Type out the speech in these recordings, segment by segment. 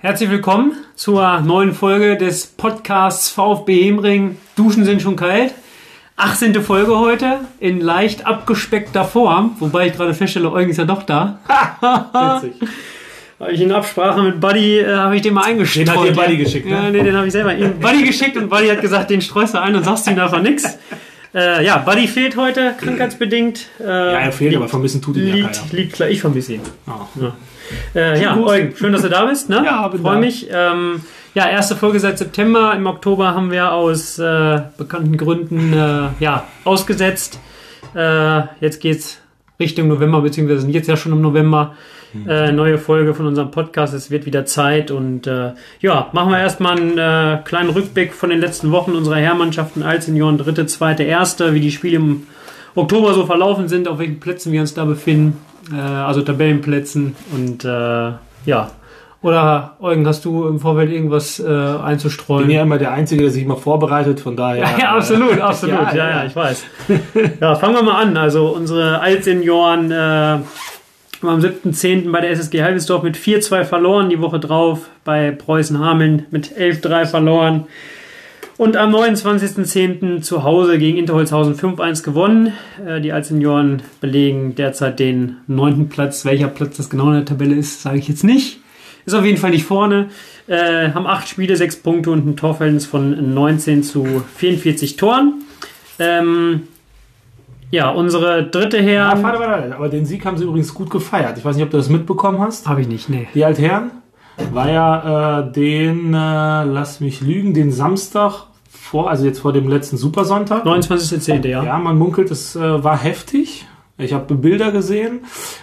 Herzlich willkommen zur neuen Folge des Podcasts VfB Hemring. Duschen sind schon kalt. 18. Folge heute in leicht abgespeckter Form, wobei ich gerade feststelle, Eugen ist ja doch da. Witzig. Habe ich in Absprache mit Buddy, äh, habe ich den mal eingestreut. Den hat dir Buddy geschickt, ne? Ja, nee, den habe ich selber ihm Buddy geschickt und Buddy hat gesagt, den streust du ein und sagst ihm davon nichts. Äh, ja, Buddy fehlt heute, krankheitsbedingt. Äh, Ja, er fehlt, aber vermissen tut ihn ja liegt, keiner. liegt klar, ich vermisse ihn. Ah. Ja, äh, ja. Eugen, schön, dass du da bist. Ne? Ja, Freue mich. Ähm, ja, erste Folge seit September. Im Oktober haben wir aus äh, bekannten Gründen äh, ja, ausgesetzt. Äh, jetzt geht's Richtung November, beziehungsweise sind jetzt ja schon im November. Äh, neue Folge von unserem Podcast. Es wird wieder Zeit und äh, ja, machen wir erstmal einen äh, kleinen Rückblick von den letzten Wochen unserer Herrmannschaften als Senioren, dritte, zweite, erste, wie die Spiele im Oktober so verlaufen sind, auf welchen Plätzen wir uns da befinden, äh, also Tabellenplätzen und äh, ja. Oder Eugen, hast du im Vorfeld irgendwas äh, Ich einzustreuen? bin ja immer der Einzige, der sich immer vorbereitet, von daher. Ja, ja, absolut, absolut. Ja, ja, ja, ich weiß. Ja, fangen wir mal an. Also unsere Altsenioren äh, haben am 7.10. bei der SSG Halbesdorf mit 4-2 verloren, die Woche drauf bei Preußen Hameln mit 11-3 verloren. Und am 29.10. zu Hause gegen Interholzhausen 5-1 gewonnen. Äh, die Altsenioren belegen derzeit den neunten Platz. Welcher Platz das genau in der Tabelle ist, sage ich jetzt nicht. Ist auf jeden Fall nicht vorne. Äh, haben acht Spiele, sechs Punkte und ein Torverhältnis von 19 zu 44 Toren. Ähm, ja, unsere dritte Ja, Herren. warte, warte, warte. Aber den Sieg haben sie übrigens gut gefeiert. Ich weiß nicht, ob du das mitbekommen hast. Habe ich nicht, nee. Die Altherren war ja äh, den, äh, lass mich lügen, den Samstag vor, also jetzt vor dem letzten Supersonntag. 29.10. ja. Ja, man munkelt, es äh, war heftig. Ich habe Bilder gesehen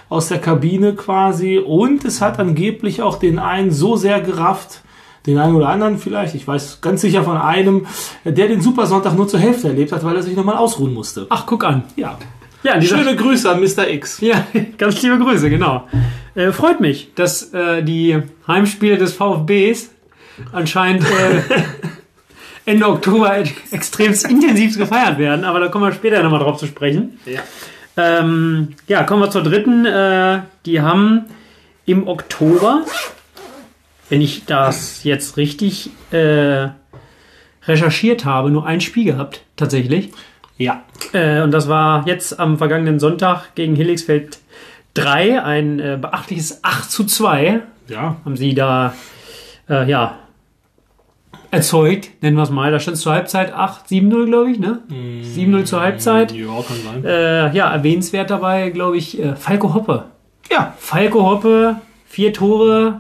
aus der Kabine quasi und es hat angeblich auch den einen so sehr gerafft, den einen oder anderen vielleicht, ich weiß ganz sicher von einem, der den Supersonntag nur zur Hälfte erlebt hat, weil er sich nochmal ausruhen musste. Ach, guck an. Ja. Ja, Schöne Grüße an Mr. X. Ja, ganz liebe Grüße, genau. Äh, freut mich, dass äh, die Heimspiele des VfBs anscheinend äh, Ende Oktober extremst intensiv gefeiert werden, aber da kommen wir später nochmal drauf zu sprechen. Ja. Ähm, ja, kommen wir zur dritten. Äh, die haben im Oktober, wenn ich das jetzt richtig äh, recherchiert habe, nur ein Spiel gehabt, tatsächlich. Ja. Äh, und das war jetzt am vergangenen Sonntag gegen Hilligsfeld 3, ein äh, beachtliches 8 zu 2 Ja. haben sie da äh, ja erzeugt, nennen wir es mal. Da stand es zur Halbzeit 8, 7-0, glaube ich, ne? 7-0 zur Halbzeit. Ja, kann sein. Äh, ja, erwähnenswert dabei, glaube ich, äh, Falco Hoppe. Ja. Falco Hoppe, vier Tore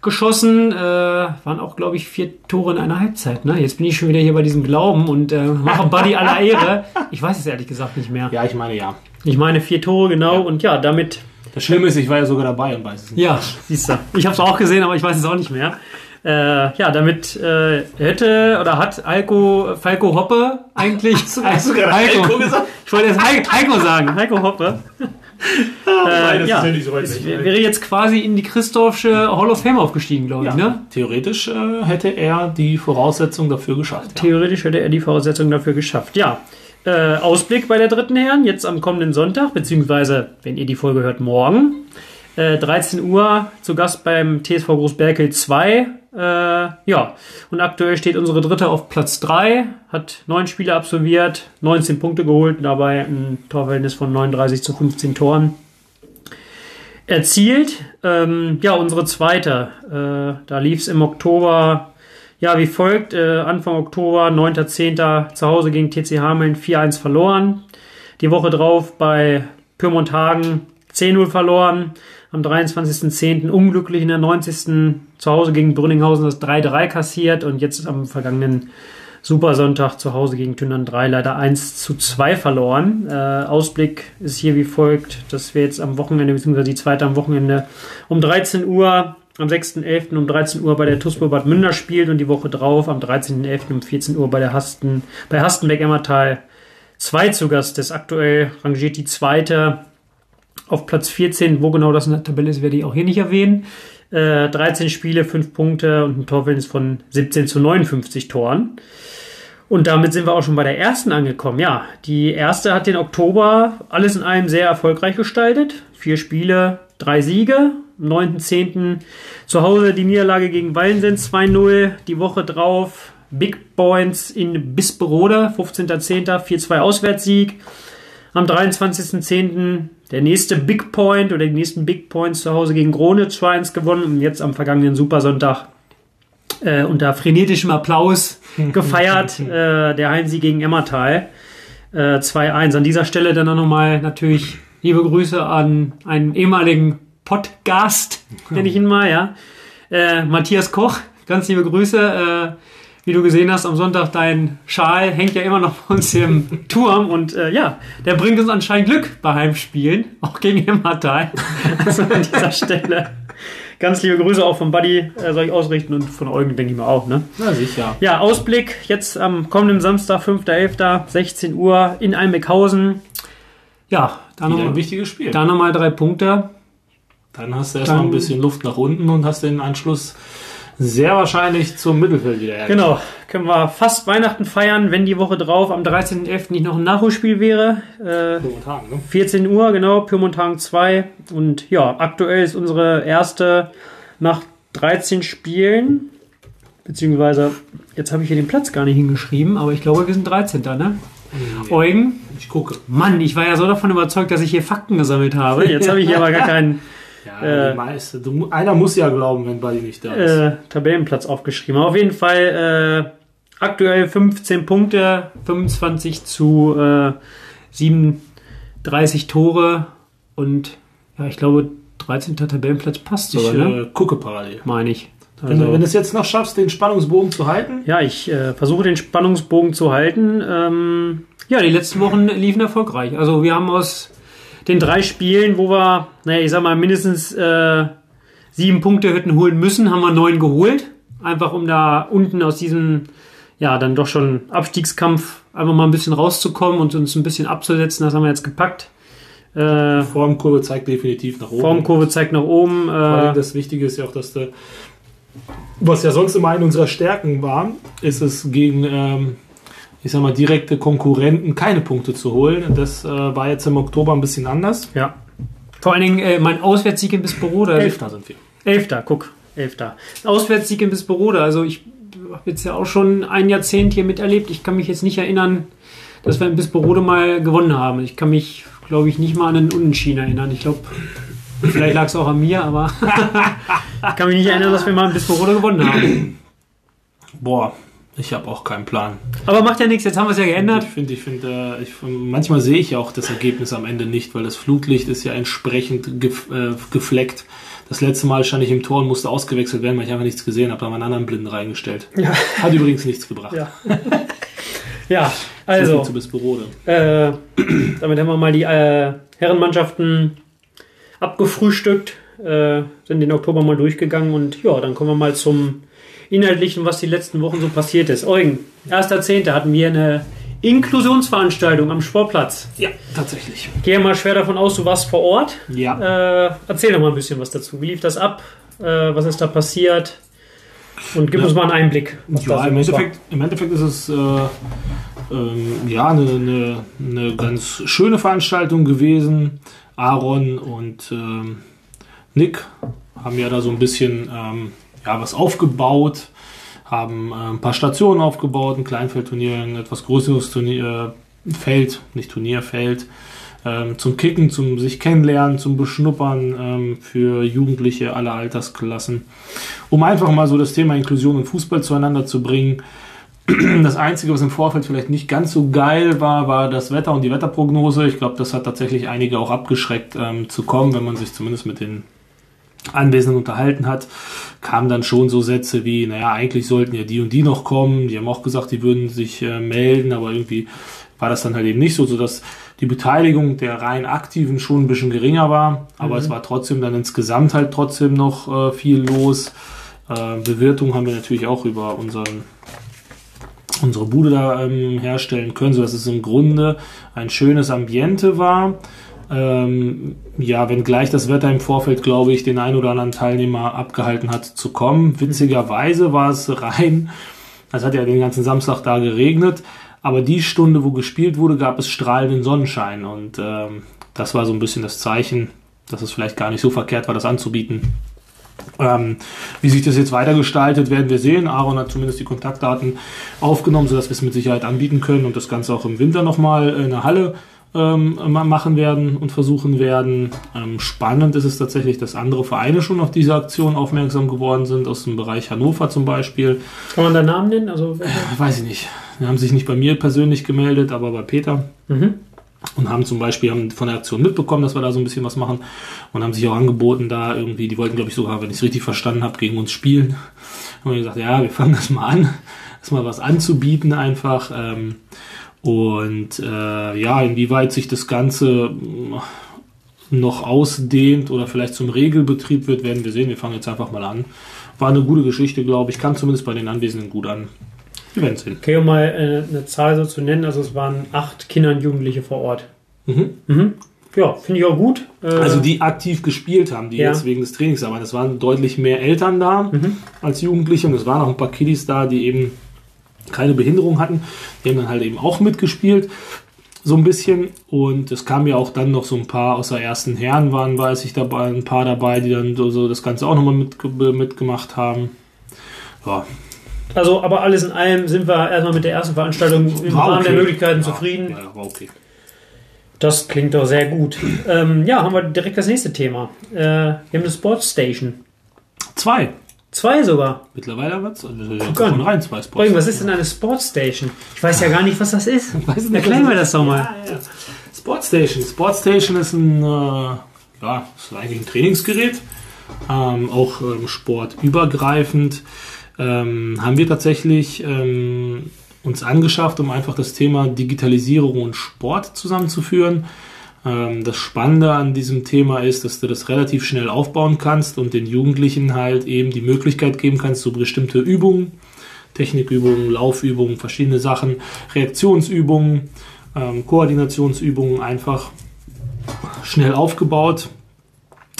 geschossen, äh, waren auch, glaube ich, vier Tore in einer Halbzeit. Ne? Jetzt bin ich schon wieder hier bei diesem Glauben und äh, mache Buddy aller Ehre. Ich weiß es ehrlich gesagt nicht mehr. Ja, ich meine ja. Ich meine vier Tore, genau. Und ja, damit, Das Schlimme ist, ich war ja sogar dabei und weiß es nicht. ja, siehst du. Ich habe es auch gesehen, aber ich weiß es auch nicht mehr. Äh, ja, damit äh, hätte oder hat Heiko, Falco Hoppe eigentlich. hast du gerade Heiko gesagt? Ich wollte jetzt Heiko, sagen, Heiko Hoppe. Nein, ja, es wäre jetzt quasi in die Christophsche Hall of Fame aufgestiegen, glaube ich. Ja, Ne? Theoretisch äh, hätte er die Voraussetzung dafür geschafft. Ja. Theoretisch hätte er die Voraussetzungen dafür geschafft. Ja. Äh, Ausblick bei der dritten Herren, jetzt am kommenden Sonntag, beziehungsweise, wenn ihr die Folge hört, morgen. Äh, 13 Uhr zu Gast beim TSV Großberkel 2. Äh, ja, und aktuell steht unsere dritte auf Platz 3, hat neun Spiele absolviert, 19 Punkte geholt, dabei ein Torverhältnis von 39 zu 15 Toren erzielt. Ähm, ja, unsere zweite, äh, da lief es im Oktober ja, wie folgt. Äh, Anfang Oktober, 9.10. zu Hause gegen TC Hameln 4-1 verloren. Die Woche drauf bei Pyrmont Hagen 10-0 verloren. Am 23.10. unglücklich in der 90. zu Hause gegen Brünninghausen das 3-3 kassiert. Und jetzt am vergangenen Supersonntag zu Hause gegen Tündern 3 leider 1 zu 2 verloren. Äh, Ausblick ist hier wie folgt, dass wir jetzt am Wochenende, beziehungsweise die zweite am Wochenende um 13 Uhr am 6.11. um 13 Uhr bei der TuSpo Bad Münder spielt und die Woche drauf am 13.11. um 14 Uhr bei der Hasten, bei Hastenbeck-Emmertal 2 zu Gast ist. Aktuell rangiert die zweite auf Platz 14. Wo genau das in der Tabelle ist, werde ich auch hier nicht erwähnen. Äh, 13 Spiele, 5 Punkte und ein Torverhältnis von 17 zu 59 Toren. Und damit sind wir auch schon bei der ersten angekommen. Ja, die erste hat den Oktober alles in allem sehr erfolgreich gestaltet. Vier Spiele, drei Siege. Am 9.10. zu Hause die Niederlage gegen Wallensens 2-0. Die Woche drauf Big Points in Bisperode, 15.10. 4-2 Auswärtssieg. Am 23.10. der nächste Big Point oder die nächsten Big Points zu Hause gegen Krone 2-1 gewonnen und jetzt am vergangenen Supersonntag äh, unter frenetischem Applaus gefeiert, äh, der Heimsieg gegen Emmertal. Äh, 2-1. An dieser Stelle dann auch nochmal natürlich liebe Grüße an einen ehemaligen Podcast, nenne ich ihn mal, ja. Äh, Matthias Koch, ganz liebe Grüße. Wie du gesehen hast, am Sonntag dein Schal hängt ja immer noch bei uns im Turm und äh, ja, der bringt uns anscheinend Glück bei Heimspielen, auch gegen Emmertal. Also an dieser Stelle ganz liebe Grüße auch von Buddy äh, soll ich ausrichten und von Eugen denke ich mal auch, ne? Na sicher. Ja, Ausblick jetzt am kommenden Samstag, 5.11., 16 Uhr in Almeckhausen. Ja, da Wieder ein nochmal wichtiges Spiel. da noch mal drei Punkte. Dann hast du erstmal Dann- ein bisschen Luft nach unten und hast den Anschluss sehr wahrscheinlich zum Mittelfeld wieder. Genau, können wir fast Weihnachten feiern, wenn die Woche drauf am 13.11. nicht noch ein Nachholspiel wäre. Äh, Momentan, ne? 14 Uhr, genau, Pyrmontagen 2. Und ja, aktuell ist unsere erste nach 13 Spielen, beziehungsweise, jetzt habe ich hier den Platz gar nicht hingeschrieben, aber ich glaube, wir sind 13. Ne? Eugen, Ich gucke. Mann, ich war ja so davon überzeugt, dass ich hier Fakten gesammelt habe. Jetzt habe ich hier aber gar keinen Ja, Äh, die meiste. Du, einer muss ja glauben, wenn Buddy nicht da ist. äh, Tabellenplatz aufgeschrieben. Auf jeden Fall äh, aktuell 15 Punkte, 25 zu äh, 37 Tore und ja, ich glaube 13. Tabellenplatz passt ich sogar, ne? äh, gucke parallel. meine ich. Wenn, du- Also, wenn du es jetzt noch schaffst, den Spannungsbogen zu halten, ja, ich äh, versuche den Spannungsbogen zu halten. Ähm, ja, die letzten Wochen liefen erfolgreich. Also wir haben aus den drei Spielen, wo wir, naja, ich sag mal, mindestens äh, sieben Punkte hätten holen müssen, haben wir neun geholt. Einfach um da unten aus diesem, ja, dann doch schon Abstiegskampf einfach mal ein bisschen rauszukommen und uns ein bisschen abzusetzen. Das haben wir jetzt gepackt. Äh, Formkurve zeigt definitiv nach oben. Formkurve zeigt nach oben. Vor allem Äh, das Wichtige ist ja auch, dass du, was ja sonst immer eine unserer Stärken war, ist es gegen, ähm, ich sag mal, direkte Konkurrenten keine Punkte zu holen. Und Das äh, war jetzt im Oktober ein bisschen anders. ja. Vor allen Dingen äh, mein Auswärtssieg in Bisperode. Elfter sind wir. Elfter, guck, Elfter. Auswärtssieg in Bisperode. Also ich habe jetzt ja auch schon ein Jahrzehnt hier miterlebt. Ich kann mich jetzt nicht erinnern, dass wir in Bisperode mal gewonnen haben. Ich kann mich, glaube ich, nicht mal an einen Unentschieden erinnern. Ich glaube, vielleicht lag es auch an mir, aber ich kann mich nicht erinnern, dass wir mal in Bisperode gewonnen haben. Boah, ich habe auch keinen Plan. Aber macht ja nichts, jetzt haben wir es ja geändert. Ich finde, ich finde, äh, ich, manchmal sehe ich ja auch das Ergebnis am Ende nicht, weil das Flutlicht ist ja entsprechend gef äh, gefleckt. Das letzte Mal stand ich im Tor und musste ausgewechselt werden, weil ich einfach nichts gesehen habe. Da haben wir einen anderen Blinden reingestellt. Ja. Hat übrigens nichts gebracht. Ja. ja, So also. zu Bisperode. Äh, damit haben wir mal die äh, Herrenmannschaften abgefrühstückt, äh, sind den Oktober mal durchgegangen und ja, dann kommen wir mal zum Inhaltlichen, was die letzten Wochen so passiert ist. Eugen, 1.10. hatten wir eine Inklusionsveranstaltung am Sportplatz. Ja, tatsächlich. Gehe mal schwer davon aus, du warst vor Ort. Ja. Äh, erzähl doch mal ein bisschen was dazu. Wie lief das ab? Äh, was ist da passiert? Und gib Ja. uns mal einen Einblick. Ja, im. Endeffekt, im Endeffekt ist es äh, ähm, ja eine, eine, eine ganz schöne Veranstaltung gewesen. Aaron und ähm, Nick haben ja da so ein bisschen ähm, ja, was aufgebaut, haben äh, ein paar Stationen aufgebaut, ein Kleinfeldturnier, ein etwas größeres Turnier, äh, Feld, nicht Turnierfeld, ähm, zum Kicken, zum sich kennenlernen, zum Beschnuppern ähm, für Jugendliche aller Altersklassen um einfach mal so das Thema Inklusion und Fußball zueinander zu bringen. Das Einzige, was im Vorfeld vielleicht nicht ganz so geil war, war das Wetter und die Wetterprognose. Ich glaube, das hat tatsächlich einige auch abgeschreckt ähm, zu kommen, wenn man sich zumindest mit den Anwesenden unterhalten hat, kamen dann schon so Sätze wie, naja, eigentlich sollten ja die und die noch kommen. Die haben auch gesagt, die würden sich äh, melden, aber irgendwie war das dann halt eben nicht so, sodass die Beteiligung der rein Aktiven schon ein bisschen geringer war. Aber Mhm. es war trotzdem dann insgesamt halt trotzdem noch äh, viel los. Äh, Bewirtung haben wir natürlich auch über unseren unsere Bude da ähm, herstellen können, sodass es im Grunde ein schönes Ambiente war. Ähm, ja, wenngleich das Wetter im Vorfeld, glaube ich, den einen oder anderen Teilnehmer abgehalten hat zu kommen. Witzigerweise war es rein, es hat ja den ganzen Samstag da geregnet, aber die Stunde, wo gespielt wurde, gab es strahlenden Sonnenschein und ähm, das war so ein bisschen das Zeichen, dass es vielleicht gar nicht so verkehrt war, das anzubieten. Ähm, wie sich das jetzt weitergestaltet, werden wir sehen. Aaron hat zumindest die Kontaktdaten aufgenommen, sodass wir es mit Sicherheit anbieten können und das Ganze auch im Winter nochmal in der Halle ähm, machen werden und versuchen werden. Ähm, spannend ist es tatsächlich, dass andere Vereine schon auf diese Aktion aufmerksam geworden sind, aus dem Bereich Hannover zum Beispiel. Kann man da Namen nennen? Also, welche? Weiß ich nicht. Die haben sich nicht bei mir persönlich gemeldet, aber bei Peter. Mhm und haben zum Beispiel haben von der Aktion mitbekommen, dass wir da so ein bisschen was machen und haben sich auch angeboten, da irgendwie, die wollten, glaube ich, sogar, wenn ich es richtig verstanden habe, gegen uns spielen. Haben wir gesagt, ja, wir fangen das mal an, das mal was anzubieten einfach. Ähm, und äh, ja, inwieweit sich das Ganze noch ausdehnt oder vielleicht zum Regelbetrieb wird, werden wir sehen. Wir fangen jetzt einfach mal an. War eine gute Geschichte, glaube ich, kam zumindest bei den Anwesenden gut an. Wir werden sehen. Okay, um mal äh, eine Zahl so zu nennen, also es waren acht Kinder und Jugendliche vor Ort. Mhm. Mhm. Ja, finde ich auch gut. Äh, also die aktiv gespielt haben, die ja. jetzt wegen des Trainings arbeiten. Es waren deutlich mehr Eltern da mhm. als Jugendliche und es waren auch ein paar Kiddies da, die eben keine Behinderung hatten. Die haben dann halt eben auch mitgespielt so ein bisschen. Und es kamen ja auch dann noch so ein paar aus der ersten Herren waren, weiß ich dabei, ein paar dabei, die dann so, so das Ganze auch nochmal mit, mitgemacht haben. Ja, also, aber alles in allem sind wir erstmal mit der ersten Veranstaltung im war Rahmen okay. der Möglichkeiten ja, zufrieden. Ja, war okay. Das klingt doch sehr gut. Ähm, ja, haben wir direkt das nächste Thema. Äh, wir haben eine Sportstation. Zwei. Zwei sogar. Mittlerweile wird es von rein zwei Sports. Was ist denn eine Sportstation? Ich weiß ja gar nicht, was das ist. Erklären wir das doch mal. Ja, ja. Sportstation. Sportstation ist ein, äh, ja, ist eigentlich ein Trainingsgerät. Ähm, auch ähm, sportübergreifend ähm, haben wir tatsächlich ähm, uns angeschafft, um einfach das Thema Digitalisierung und Sport zusammenzuführen. Ähm, das Spannende an diesem Thema ist, dass du das relativ schnell aufbauen kannst und den Jugendlichen halt eben die Möglichkeit geben kannst, so bestimmte Übungen, Technikübungen, Laufübungen, verschiedene Sachen, Reaktionsübungen, ähm, Koordinationsübungen einfach schnell aufgebaut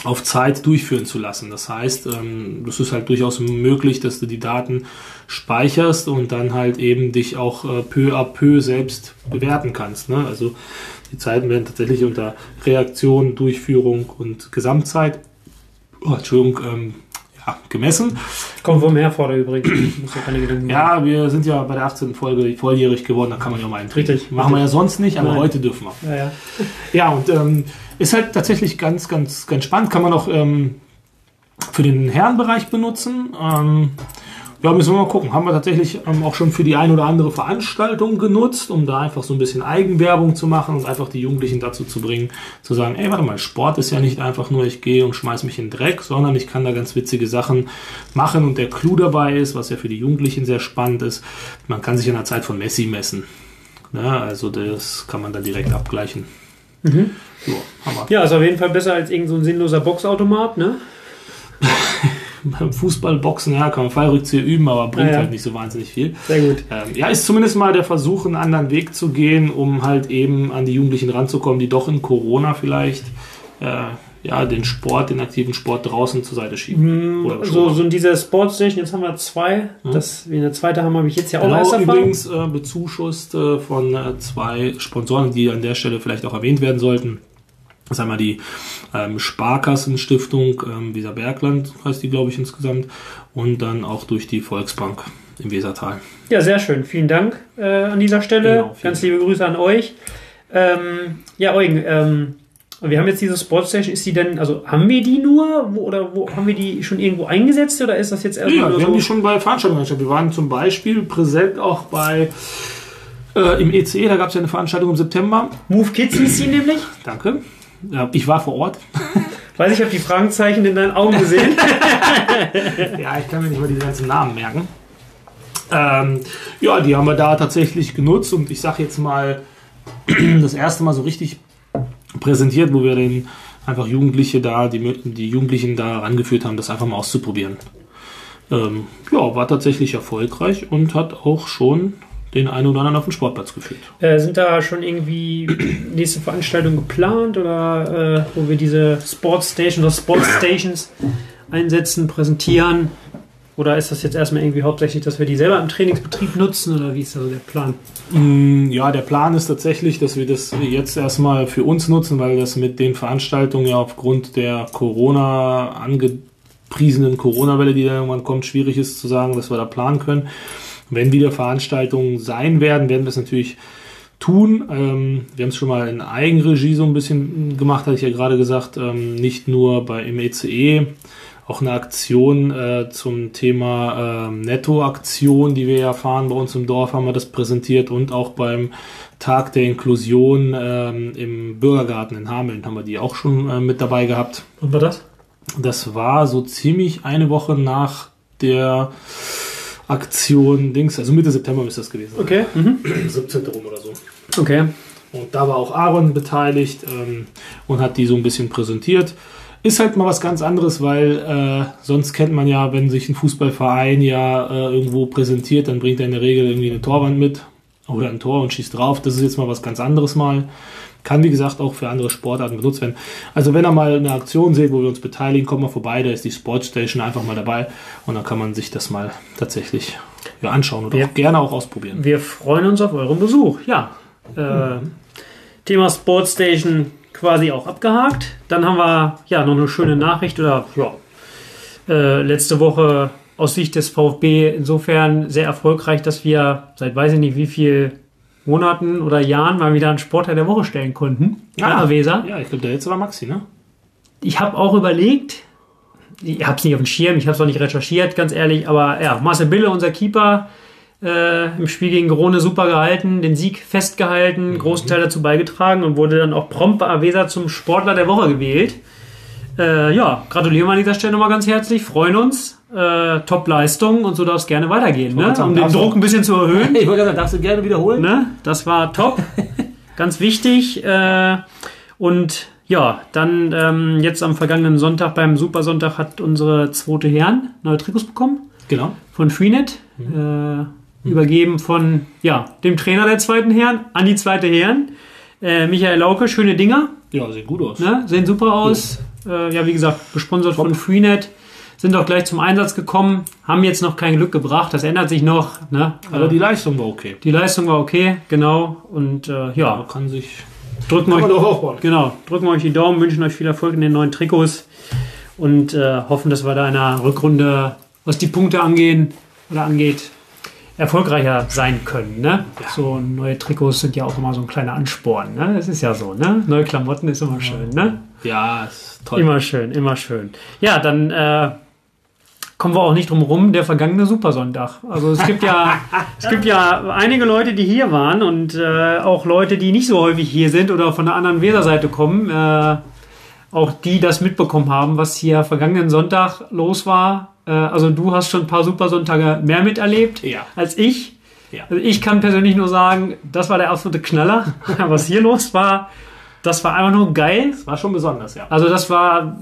auf Zeit durchführen zu lassen. Das heißt, ähm, das ist halt durchaus möglich, dass du die Daten speicherst und dann halt eben dich auch äh, peu à peu selbst bewerten kannst. Ne? Also die Zeiten werden tatsächlich unter Reaktion, Durchführung und Gesamtzeit oh, Entschuldigung, ähm, ja, gemessen. Kommt vom Herforder übrigens. ja, wir sind ja bei der 18. Folge volljährig geworden, da kann man ja mal einen Richtig. Machen wir ja sonst nicht, aber Nein. heute dürfen wir. Ja, ja. ja und ähm, ist halt tatsächlich ganz, ganz, ganz spannend. Kann man auch ähm, für den Herrenbereich benutzen. Ähm, ja, müssen wir mal gucken. Haben wir tatsächlich ähm, auch schon für die ein oder andere Veranstaltung genutzt, um da einfach so ein bisschen Eigenwerbung zu machen und einfach die Jugendlichen dazu zu bringen, zu sagen, ey, warte mal, Sport ist ja nicht einfach nur, ich gehe und schmeiß mich in den Dreck, sondern ich kann da ganz witzige Sachen machen und der Clou dabei ist, was ja für die Jugendlichen sehr spannend ist, man kann sich in der Zeit von Messi messen. Ja, also das kann man dann direkt abgleichen. Mhm. So, ja, ist auf jeden Fall besser als irgendein so sinnloser Boxautomat, ne? beim Fußballboxen, ja, kann man Fallrückzieher üben, aber bringt ja, ja. halt nicht so wahnsinnig viel. Sehr gut. Ähm, ja, ist zumindest mal der Versuch, einen anderen Weg zu gehen, um halt eben an die Jugendlichen ranzukommen, die doch in Corona vielleicht äh, ja, den Sport, den aktiven Sport draußen zur Seite schieben. Mm, so, so in dieser Sportstation, jetzt haben wir zwei. Mhm. Das, wie eine zweite haben, habe ich jetzt ja auch genau, erst erfahren. übrigens äh, bezuschusst äh, von äh, zwei Sponsoren, die an der Stelle vielleicht auch erwähnt werden sollten. Das ist einmal die ähm, Sparkassenstiftung ähm, Weser Bergland, heißt die, glaube ich, insgesamt. Und dann auch durch die Volksbank im Wesertal. Ja, sehr schön. Vielen Dank äh, an dieser Stelle. Genau, Ganz liebe Grüße an euch. Ähm, ja, Eugen, ähm, wir haben jetzt diese Sportstation. Ist die denn, also haben wir die nur wo, oder wo haben wir die schon irgendwo eingesetzt oder ist das jetzt erstmal ja, wir so? haben die schon bei Veranstaltungen. Wir waren zum Beispiel präsent auch bei äh, im ECE, da gab es ja eine Veranstaltung im September. Move Kids hieß sie nämlich. Danke. Ja, ich war vor Ort. Weiß ich habe die Fragezeichen in deinen Augen gesehen. ja, ich kann mir nicht mal die ganzen Namen merken. Ähm, ja, die haben wir da tatsächlich genutzt und ich sage jetzt mal das erste Mal so richtig präsentiert, wo wir den einfach Jugendliche da, die, die Jugendlichen da rangeführt haben, das einfach mal auszuprobieren. Ähm, ja, war tatsächlich erfolgreich und hat auch schon den einen oder anderen auf den Sportplatz geführt. Äh, sind da schon irgendwie nächste Veranstaltungen geplant oder äh, wo wir diese Sportsstations oder Sportstations einsetzen, präsentieren? Oder ist das jetzt erstmal irgendwie hauptsächlich, dass wir die selber im Trainingsbetrieb nutzen oder wie ist da so der Plan? Mm, Ja, der Plan ist tatsächlich, dass wir das jetzt erstmal für uns nutzen, weil das mit den Veranstaltungen ja aufgrund der Corona angepriesenen Corona-Welle, die da irgendwann kommt, schwierig ist zu sagen, dass wir da planen können. Wenn wieder Veranstaltungen sein werden, werden wir es natürlich tun. Ähm, wir haben es schon mal in Eigenregie so ein bisschen gemacht, hatte ich ja gerade gesagt, ähm, nicht nur bei im ECE, auch eine Aktion äh, zum Thema ähm, Nettoaktion, die wir ja fahren bei uns im Dorf, haben wir das präsentiert und auch beim Tag der Inklusion ähm, im Bürgergarten in Hameln haben wir die auch schon äh, mit dabei gehabt. Und war das? Das war so ziemlich eine Woche nach der Aktion Dings, also Mitte September müsste das gewesen sein. Okay. Mhm. 17. rum oder so. Okay. Und da war auch Aaron beteiligt ähm, und hat die so ein bisschen präsentiert. Ist halt mal was ganz anderes, weil äh, sonst kennt man ja, wenn sich ein Fußballverein ja äh, irgendwo präsentiert, dann bringt er in der Regel irgendwie eine Torwand mit oder ein Tor und schießt drauf. Das ist jetzt mal was ganz anderes mal. Kann, wie gesagt, auch für andere Sportarten benutzt werden. Also wenn ihr mal eine Aktion seht, wo wir uns beteiligen, kommt mal vorbei, da ist die Sportstation einfach mal dabei und dann kann man sich das mal tatsächlich ja, anschauen oder Ja. auch gerne auch ausprobieren. Wir freuen uns auf euren Besuch. Ja. Äh, Thema Sportstation quasi auch abgehakt. Dann haben wir ja noch eine schöne Nachricht oder ja, äh, letzte Woche aus Sicht des VfB insofern sehr erfolgreich, dass wir seit weiß ich nicht wie viel Monaten oder Jahren mal wieder einen Sportler der Woche stellen konnten. Ah. Ja, Weser. Ja, ich glaube, der letzte war Maxi, ne? Ich habe auch überlegt, ich habe es nicht auf dem Schirm, ich habe es auch nicht recherchiert, ganz ehrlich, aber ja, Marcel Bille, unser Keeper, äh, im Spiel gegen Grone super gehalten, den Sieg festgehalten, Mhm. großen Teil dazu beigetragen und wurde dann auch prompt bei Avesa zum Sportler der Woche gewählt. Äh, ja, gratulieren wir an dieser Stelle nochmal ganz herzlich, freuen uns. Äh, Top-Leistung und so darf es gerne weitergehen, ne? um den Druck ein bisschen zu erhöhen. Ich wollte sagen, darfst du gerne wiederholen? Ne? Das war top. Ganz wichtig. Äh, und ja, dann ähm, jetzt am vergangenen Sonntag beim Supersonntag hat unsere zweite Herren neue Trikots bekommen Genau. von Freenet. Äh, übergeben von ja, dem Trainer der zweiten Herren an die zweite Herren. Äh, Michael Lauke, schöne Dinger. Ja, sieht gut aus. Ne? Sehen super aus. Äh, ja, wie gesagt, gesponsert von Freenet. Sind auch gleich zum Einsatz gekommen. Haben jetzt noch kein Glück gebracht. Das ändert sich noch. Ne? Aber Äh, die Leistung war okay. die Leistung war okay, genau. Und äh, ja, Kann sich. drücken Kann man euch, doch aufbauen. genau, drücken wir euch die Daumen, wünschen euch viel Erfolg in den neuen Trikots und äh, hoffen, dass wir da in der Rückrunde, was die Punkte angehen oder angeht, erfolgreicher sein können. Ne? So neue Trikots sind ja auch immer so ein kleiner Ansporn. Ne? Das ist ja so. Ne? Neue Klamotten ist immer schön. Ne? Ja, ist toll. Immer schön, immer schön. Ja, dann äh, kommen wir auch nicht drum rum, der vergangene Supersonntag. Also es gibt ja, es gibt ja einige Leute, die hier waren und äh, auch Leute, die nicht so häufig hier sind oder von der anderen Weserseite kommen, äh, auch die das mitbekommen haben, was hier vergangenen Sonntag los war. Äh, also du hast schon ein paar Supersonntage mehr miterlebt Ja. als ich. Ja. Also ich kann persönlich nur sagen, das war der absolute Knaller. was hier los war, das war einfach nur geil. Das war schon besonders, ja. Also das war,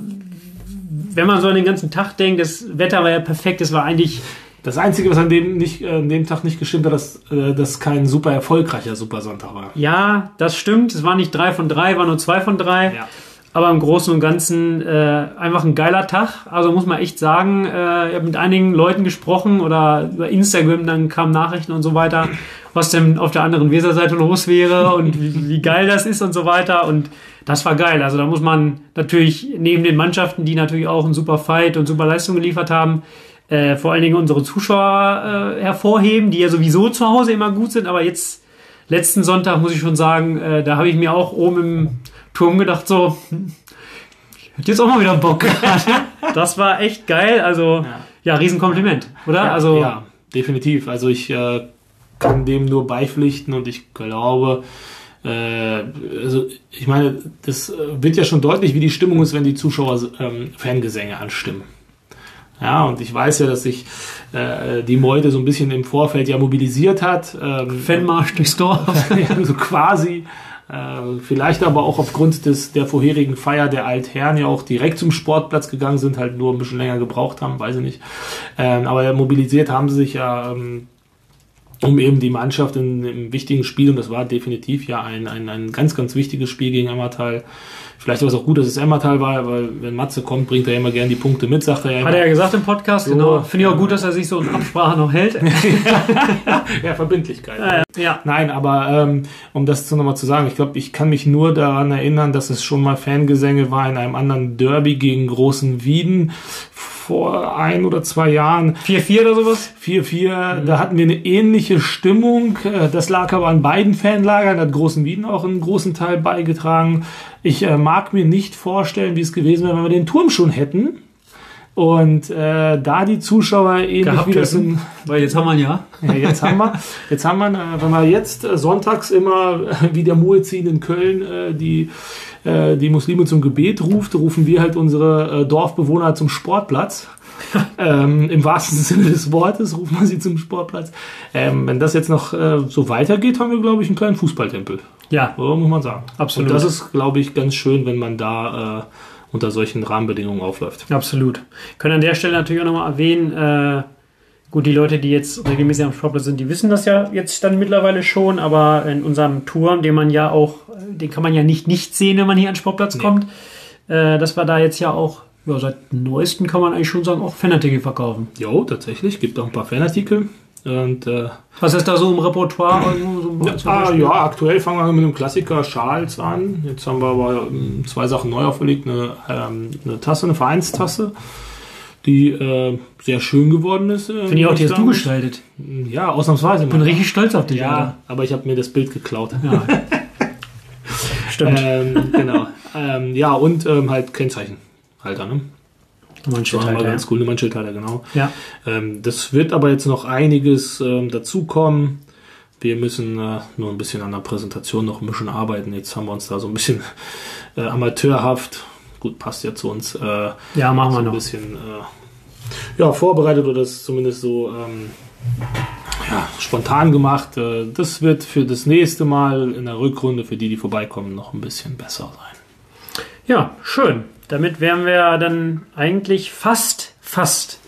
wenn man so an den ganzen Tag denkt, das Wetter war ja perfekt, es war eigentlich, Das Einzige, was an dem, nicht, äh, an dem Tag nicht gestimmt hat, dass äh, das kein super erfolgreicher Supersonntag war. ja, das stimmt, es war nicht drei von drei, war nur zwei von drei, Ja. Aber im Großen und Ganzen äh, einfach ein geiler Tag. Also muss man echt sagen, äh, ich habe mit einigen Leuten gesprochen oder über Instagram, dann kamen Nachrichten und so weiter, was denn auf der anderen Weserseite los wäre und wie, wie geil das ist und so weiter und das war geil. Also da muss man natürlich neben den Mannschaften, die natürlich auch einen super Fight und super Leistung geliefert haben, äh, vor allen Dingen unsere Zuschauer äh, hervorheben, die ja sowieso zu Hause immer gut sind, aber jetzt letzten Sonntag muss ich schon sagen, äh, da habe ich mir auch oben im Turm gedacht, so, ich hätte jetzt auch mal wieder Bock. das war echt geil, also ja, Riesenkompliment, oder? Ja, also ja, definitiv. Also ich äh, kann dem nur beipflichten und ich glaube, äh, also ich meine, das äh, wird ja schon deutlich, wie die Stimmung ist, wenn die Zuschauer ähm, Fangesänge anstimmen. Ja, und ich weiß ja, dass sich äh, die Meute so ein bisschen im Vorfeld ja mobilisiert hat. Ähm, Fanmarsch durchs Dorf. ja, so quasi. Äh, vielleicht aber auch aufgrund des, der vorherigen Feier der Altherren ja auch direkt zum Sportplatz gegangen sind, halt nur ein bisschen länger gebraucht haben, weiß ich nicht. Ähm, aber mobilisiert haben sie sich ja ähm, um eben die Mannschaft in, im wichtigen Spiel, und das war definitiv ja ein, ein, ein ganz, ganz wichtiges Spiel gegen Emmertal, Vielleicht war es auch gut, dass es Emmertal war, weil wenn Matze kommt, bringt er ja immer gerne die Punkte mit, sagt er ja immer. Hat er ja gesagt im Podcast, so, genau. Finde ich auch gut, dass er sich so in Absprache noch hält. ja, Verbindlichkeit. Ja, ja. Nein, aber ähm, um das nochmal zu sagen, ich glaube, ich kann mich nur daran erinnern, dass es schon mal Fangesänge war in einem anderen Derby gegen Großen Wieden vor ein oder zwei Jahren. 4-4 oder sowas? 4-4. Mhm. Da hatten wir eine ähnliche Stimmung. Äh, das lag aber an beiden Fanlagern. Hat Großen Wieden auch einen großen Teil beigetragen. Ich äh, mag mir nicht vorstellen, wie es gewesen wäre, wenn wir den Turm schon hätten. Und äh, da die Zuschauer ähnlich Gehabt wie das in, Weil jetzt haben wir ja. ja. Jetzt haben wir, jetzt haben wir, äh, wenn wir jetzt äh, sonntags immer äh, wie der Muezzin in Köln äh, die äh, die Muslime zum Gebet ruft, rufen wir halt unsere äh, Dorfbewohner zum Sportplatz. ähm, Im wahrsten Sinne des Wortes rufen wir sie zum Sportplatz. Ähm, wenn das jetzt noch äh, so weitergeht, haben wir, glaube ich, einen kleinen Fußballtempel. Ja. So muss man sagen. Absolut. Und das ist, glaube ich, ganz schön, wenn man da äh, unter solchen Rahmenbedingungen aufläuft. Absolut. Können an der Stelle natürlich auch nochmal erwähnen, äh, Gut, die Leute, die jetzt regelmäßig am Sportplatz sind, die wissen das ja jetzt dann mittlerweile schon, aber in unserem Turm, den man ja auch, den kann man ja nicht nicht sehen, wenn man hier an den Sportplatz nee. kommt, äh, dass wir da jetzt ja auch, ja, seit neuestem kann man eigentlich schon sagen, auch Fanartikel verkaufen. Jo, tatsächlich, gibt auch ein paar Fanartikel. Und, äh, Was ist da so im Repertoire? So, so ah, ja, aktuell fangen wir mit einem Klassiker Schals an. Jetzt haben wir aber ähm, zwei Sachen neu auferlegt. Eine, ähm, eine Tasse, eine Vereinstasse die äh, sehr schön geworden ist. Äh, Finde ich auch, die hast du gestaltet. Ja, ausnahmsweise. Ich bin richtig stolz auf dich. Ja, Alter. aber ich habe mir das Bild geklaut. Ja. Stimmt. Ähm, genau. ähm, ja, und ähm, halt Kennzeichenhalter, ne? Nummernschildhalter. Ja. ganz cool, Nummernschildhalter, genau. Ja. Ähm, das wird aber jetzt noch einiges ähm, dazukommen. Wir müssen äh, nur ein bisschen an der Präsentation noch ein bisschen arbeiten. Jetzt haben wir uns da so ein bisschen äh, amateurhaft gut, passt ja zu uns. Äh, ja, machen so wir noch. Ein bisschen äh, ja, vorbereitet oder das zumindest so ähm, ja, spontan gemacht. Äh, das wird für das nächste Mal in der Rückrunde, für die, die vorbeikommen, noch ein bisschen besser sein. Ja, schön. Damit wären wir dann eigentlich fast, fast,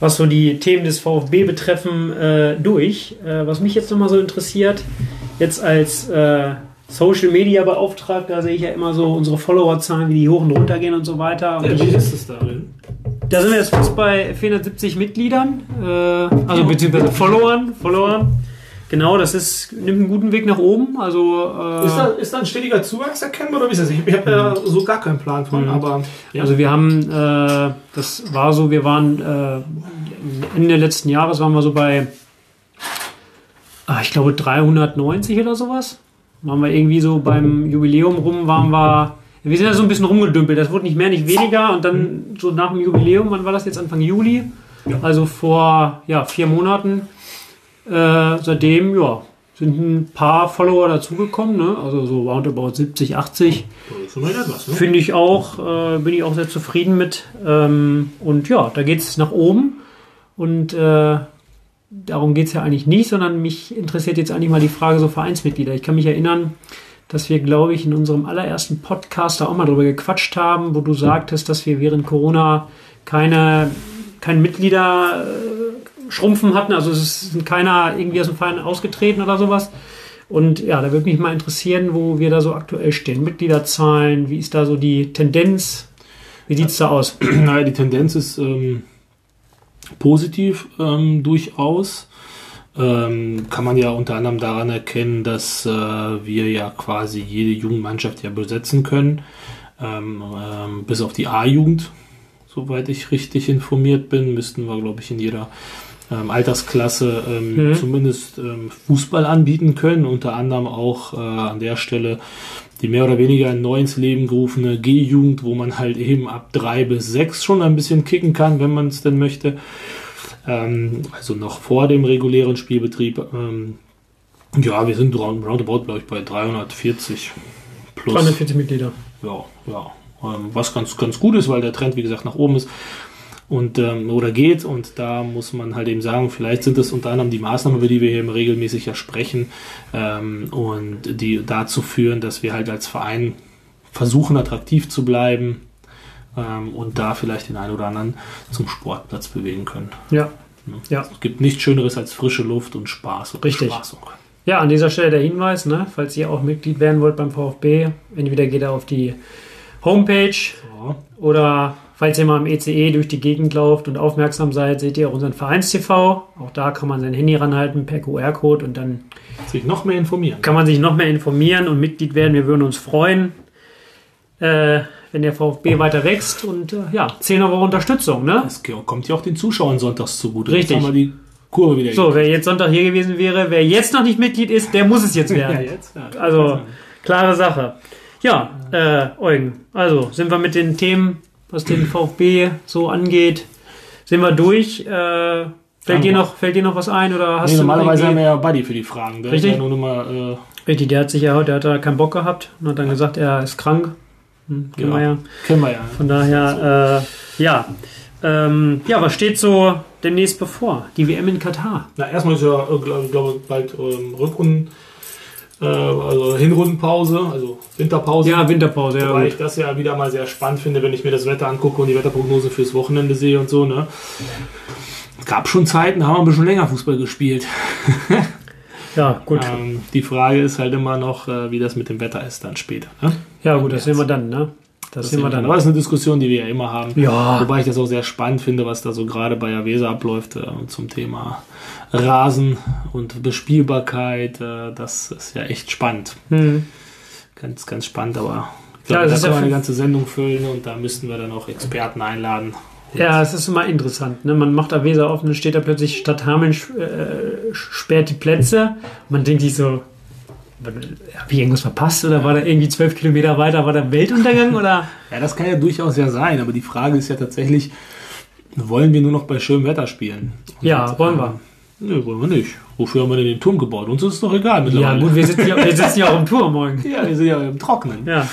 was so die Themen des VfB betreffen, äh, durch. Äh, was mich jetzt nochmal so interessiert, jetzt als äh, Social Media Beauftragter sehe ich ja immer so unsere Followerzahlen, wie die hoch und runter gehen und so weiter. Und wie ist es darin? Da sind wir jetzt fast bei 470 Mitgliedern, äh, also beziehungsweise Followern, Followern. Genau, das ist, nimmt einen guten Weg nach oben. Also, äh, ist, da, ist da ein stetiger Zuwachs erkennbar oder wie ist das? Ich, ich habe da so gar keinen Plan von, mhm. aber. Ja. Also wir haben, äh, das war so, wir waren äh, Ende letzten Jahres waren wir so bei, ah, ich glaube 390 oder sowas waren wir irgendwie so beim Jubiläum rum, waren wir. Wir sind ja so ein bisschen rumgedümpelt. Das wurde nicht mehr, nicht weniger. Und dann so nach dem Jubiläum, wann war das jetzt? Anfang Juli? Ja. Also vor ja, vier Monaten. Äh, seitdem, ja, sind ein paar Follower dazugekommen. Ne? Also so roundabout 70, 80. Ne? Finde ich auch, äh, bin ich auch sehr zufrieden mit. Ähm, und ja, da geht es nach oben. Und äh, darum geht es ja eigentlich nicht, sondern mich interessiert jetzt eigentlich mal die Frage so Vereinsmitglieder. Ich kann mich erinnern, dass wir, glaube ich, in unserem allerersten Podcast da auch mal drüber gequatscht haben, wo du sagtest, dass wir während Corona keine, keine Mitglieder äh, schrumpfen hatten. Also es ist keiner irgendwie aus dem Verein ausgetreten oder sowas. Und ja, da würde mich mal interessieren, wo wir da so aktuell stehen. Mitgliederzahlen, wie ist da so die Tendenz? Wie sieht es da aus? Naja, die Tendenz ist ähm, positiv ähm, durchaus. Ähm, kann man ja unter anderem daran erkennen, dass äh, wir ja quasi jede Jugendmannschaft ja besetzen können, ähm, ähm, bis auf die A-Jugend, soweit ich richtig informiert bin, müssten wir, glaube ich, in jeder ähm, Altersklasse ähm, mhm. zumindest ähm, Fußball anbieten können, unter anderem auch äh, an der Stelle die mehr oder weniger neu ins Leben gerufene G-Jugend, wo man halt eben ab drei bis sechs schon ein bisschen kicken kann, wenn man es denn möchte. Ähm, also noch vor dem regulären Spielbetrieb. Ähm, ja, wir sind roundabout, glaube ich, bei 340 plus. 340 Mitglieder. Ja, ja. Ähm, was ganz, ganz gut ist, weil der Trend, wie gesagt, nach oben ist und ähm, oder geht. Und da muss man halt eben sagen, vielleicht sind es unter anderem die Maßnahmen, über die wir hier regelmäßig ja sprechen ähm, und die dazu führen, dass wir halt als Verein versuchen, attraktiv zu bleiben ähm, und da vielleicht den einen oder anderen zum Sportplatz bewegen können. Ja? Ja. Es gibt nichts Schöneres als frische Luft und Spaß und Richtig. Bespaßung. Ja, an dieser Stelle der Hinweis, ne, falls ihr auch Mitglied werden wollt beim VfB, entweder geht ihr auf die Homepage So. oder falls ihr mal im ECE durch die Gegend lauft und aufmerksam seid, seht ihr unseren Vereins-TV. Auch da kann man sein Handy ranhalten per QR-Code und dann Sich noch mehr informieren. kann man sich noch mehr informieren und Mitglied werden. Wir würden uns freuen, äh, wenn der VfB weiter wächst und äh, ja, 10 Euro Unterstützung, ne? Es kommt ja auch den Zuschauern sonntags zugute. Richtig. Kurve wieder So, wer jetzt Sonntag hier gewesen wäre, wer jetzt noch nicht Mitglied ist, der muss es jetzt Ja, werden. jetzt. Ja. Also, klare Sache. Ja, äh, Eugen, also sind wir mit den Themen, was den VfB so angeht, sind wir durch. Äh, fällt, dir noch, fällt dir noch was ein oder hast Nee, du normalerweise haben wir ja Buddy für die Fragen. Der Richtig. ja mal, äh, Richtig, der hat sich ja heute, der hat da keinen Bock gehabt und hat dann gesagt, er ist krank. Hm, kennen Ja. wir ja. kennen wir ja. Von daher, äh, ja. Ähm, ja, was steht so demnächst bevor? Die WM in Katar. Na, erstmal ist ja, äh, glaube glaub, bald ähm, Rückrunden, also Hinrundenpause, also Winterpause. Ja, Winterpause, ja. Gut. ich das ja wieder mal sehr spannend finde, wenn ich mir das Wetter angucke und die Wetterprognose fürs Wochenende sehe und so. Ne? Es gab schon Zeiten, da haben wir ein bisschen länger Fußball gespielt. Ja, gut. Ähm, die Frage ist halt immer noch, äh, wie das mit dem Wetter ist dann später. Ne? Ja, gut, das sehen wir dann, ne? Das, sehen wir dann. Aber das ist eine Diskussion, die wir ja immer haben. Ja. Wobei ich das auch sehr spannend finde, was da so gerade bei Avesa abläuft äh, zum Thema Rasen und Bespielbarkeit. Äh, das ist ja echt spannend. Hm. Ganz, ganz spannend, aber ich Ja, glaube, das da ist kann ja man eine ganze Sendung füllen und da müssten wir dann auch Experten einladen. Ja, es ist immer interessant. Ne? Man macht Avesa auf und dann steht da plötzlich Stadt Hameln äh, sperrt die Plätze. Man denkt sich so, habe ich irgendwas verpasst oder war da irgendwie zwölf Kilometer weiter, war da Weltuntergang oder? Ja, das kann ja durchaus ja sein, aber die Frage ist ja tatsächlich, wollen wir nur noch bei schönem Wetter spielen? Und, Ja, wollen wir. Nö, wollen wir nicht. Wofür haben wir denn den Turm gebaut? Uns ist es doch egal Ja, mittlerweile. gut, wir sitzen ja, wir sitzen ja auch im Turm morgen. Ja, wir sind ja im Trocknen. Ja,